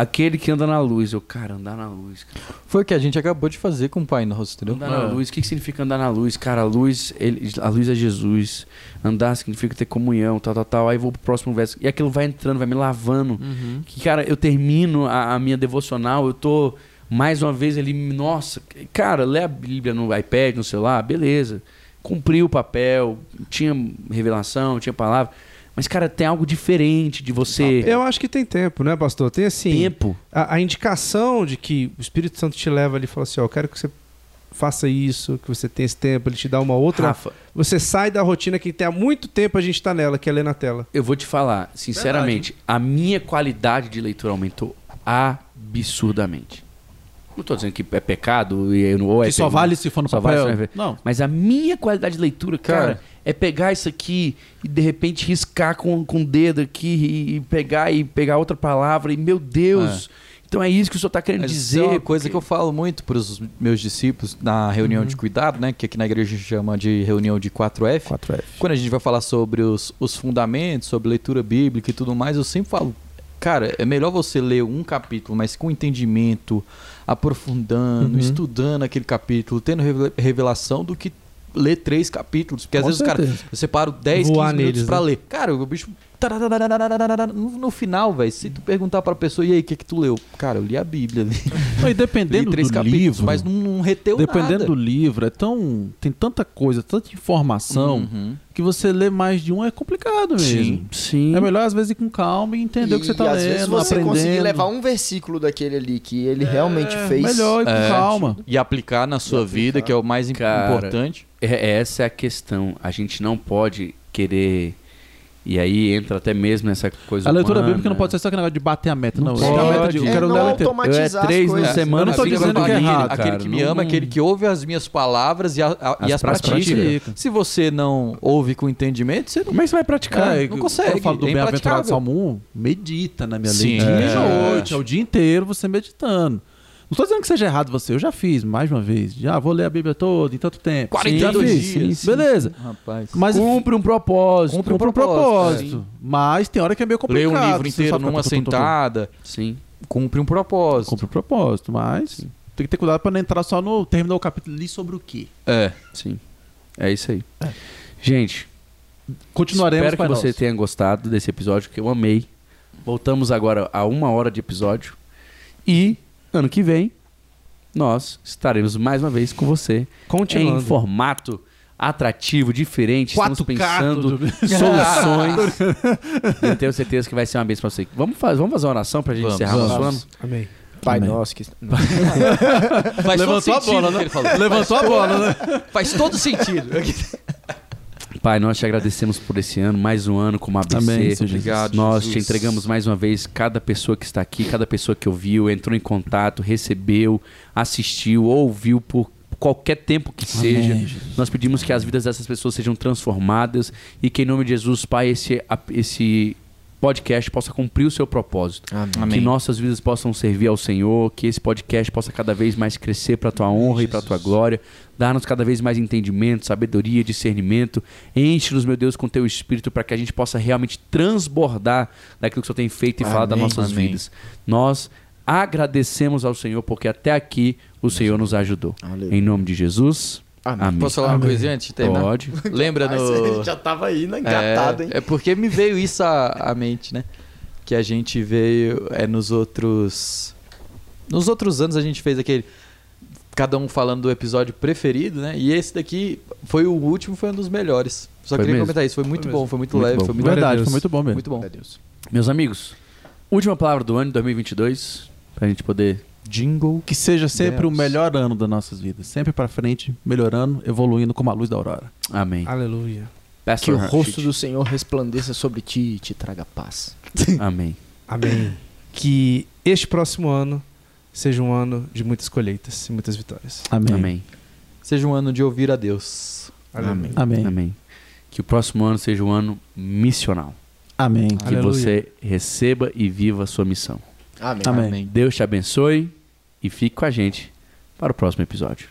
Aquele que anda na luz. Eu, cara, andar na luz. Cara. Foi o que a gente acabou de fazer com o Pai Nosso, entendeu? Andar na Ah. luz. O que, que significa andar na luz? Cara, a luz, ele, a luz é Jesus. Andar significa ter comunhão, tal, tal, tal. Aí vou pro próximo verso. E aquilo vai entrando, vai me lavando. Uhum. Que, cara, eu termino a, a minha devocional, eu tô mais uma vez ali, nossa, cara, lê a Bíblia no iPad, no celular, beleza. Cumpri o papel, tinha revelação, tinha palavra. Mas, cara, tem algo diferente de você. Eu acho que tem tempo, né, pastor? Tem assim. Tempo. A, a indicação de que o Espírito Santo te leva ali e fala assim: ó, eu quero que você faça isso, que você tenha esse tempo, ele te dá uma outra. Rafa, Você sai da rotina que tem há muito tempo a gente tá nela, que é ler na tela. eu vou te falar, sinceramente, a minha qualidade de leitura aumentou absurdamente. Não tô dizendo que é pecado e eu não ou é Que só pecado. vale se for no Só papel. vale Não. Mas a minha qualidade de leitura, cara, Cara. É pegar isso aqui e de repente riscar com, com o dedo aqui e, pegar e pegar outra palavra e meu Deus. Então é isso que o senhor está querendo Mas dizer. é uma coisa porque- que eu falo muito para os meus discípulos na reunião de cuidado, né? Que aqui na igreja a gente chama de reunião de 4F. 4F. Quando a gente vai falar sobre os, os fundamentos, sobre leitura bíblica e tudo mais, eu sempre falo, cara, é melhor você ler um capítulo, mas com entendimento, aprofundando, Uhum. estudando aquele capítulo, tendo revela- revelação, do que ler três capítulos. Porque às Com vezes o cara, certeza. eu separo 10, Voar 15 minutos neles, pra né? ler. Cara, o bicho. No, final, velho, se tu perguntar pra pessoa, e aí, o que que tu leu? Cara, eu li a Bíblia ali. Não, e dependendo três do livro, mas não, não reteu Dependendo nada. do livro, é tão. Tem tanta coisa, tanta informação. Uhum que você lê mais de um é complicado mesmo. Sim, sim. É melhor às vezes ir com calma e entender e, o que você está lendo, às vezes você aprendendo. conseguir levar um versículo daquele ali que ele é, realmente fez. Melhor ir com é. calma e aplicar na sua aplicar. vida, que é o mais Cara, importante. Essa é a questão. A gente não pode querer e aí entra até mesmo nessa coisa. A leitura humana. bíblica não pode ser só aquele negócio de bater a meta, não. Não Eu quero a meta de, pode. eu quero É, ler não automatizar é três as na semana, Eu não tô fica dizendo que é aquele, errado, aquele cara. que me Não- ama, aquele que ouve as minhas palavras e, a- a- e As as pratica. pratica. Se você não ouve com entendimento, você não Como é que você vai praticar? É, não consegue, Quando eu falo do é bem-aventurado. Salmo 1, medita na minha Sim. lei dia É. e noite. É o dia inteiro você meditando. Não tô dizendo que seja errado você, eu já fiz mais uma vez. Já vou ler a Bíblia toda em tanto tempo. 42 já fiz. dias. Sim, Beleza. Rapaz. Mas Cumpre um propósito. Cumpre um cumpre um propósito, propósito. Mas tem hora que é meio Ler complicado. um livro inteiro numa sentada, Sim. cumpre um propósito. Cumpre o propósito, mas tem que ter cuidado pra não entrar só no. Terminou o capítulo ali sobre o quê? É. Sim. É isso aí. Gente, Continuaremos espero que você tenha gostado desse episódio, que eu amei. Voltamos agora a uma hora de episódio. E ano que vem, nós estaremos mais uma vez com você Continuando. em formato atrativo, diferente. Estamos 4K pensando tudo. soluções. eu tenho certeza que vai ser uma bênção pra você. Vamos fazer, vamos fazer uma oração pra gente Vamos, encerrar o nosso vamos. ano? Amém. Pai Amém. nosso que. Levantou a bola, né? Levantou a bola, né? Faz todo sentido. Pai, nós te agradecemos por esse ano, mais um ano como ABC. Amém. Obrigado, Nós Jesus. te entregamos mais uma vez cada pessoa que está aqui, cada pessoa que ouviu, entrou em contato, recebeu, assistiu, ouviu por qualquer tempo que seja. Amém. Nós pedimos que as vidas dessas pessoas sejam transformadas e que em nome de Jesus, Pai, esse, esse podcast possa cumprir o seu propósito. Amém. Que nossas vidas possam servir ao Senhor, que esse podcast possa cada vez mais crescer para a tua honra e para a tua glória. Dar-nos cada vez mais entendimento, sabedoria, discernimento. Enche-nos, meu Deus, com teu espírito para que a gente possa realmente transbordar daquilo que o Senhor tem feito e falar das Amém. nossas Amém. vidas. Nós agradecemos ao Senhor porque até aqui o Senhor nos ajudou. Aleluia. Em nome de Jesus. Amém. Amém. Posso falar uma Amém. coisinha antes de terminar? Pode. Lembra no... ele já tava aí, né? Engatado, é, hein? é porque me veio isso à, à mente, né? Que a gente veio é nos outros nos outros anos a gente fez aquele cada um falando do episódio preferido, né? E esse daqui foi o último, foi um dos melhores. Só Foi queria mesmo? comentar isso, foi muito Foi bom, foi muito, Muito leve, bom. foi muito Verdade, Deus. foi muito bom mesmo. muito bom. Meus amigos, última palavra do ano de 2022, pra gente poder. Jingle. Que seja sempre Deus. o melhor ano das nossas vidas. Sempre pra frente, melhorando, evoluindo como a luz da aurora. Amém. Aleluia. Que Pastor o rosto do Senhor resplandeça sobre ti e te traga paz. Amém. Amém. que este próximo ano seja um ano de muitas colheitas e muitas vitórias. Amém. Amém. Seja um ano de ouvir a Deus. Amém. Amém. Amém. Que o próximo ano seja um ano missional. Amém. Que Aleluia. você receba e viva a sua missão. Amém. Amém. Amém. Deus te abençoe e fique com a gente para o próximo episódio.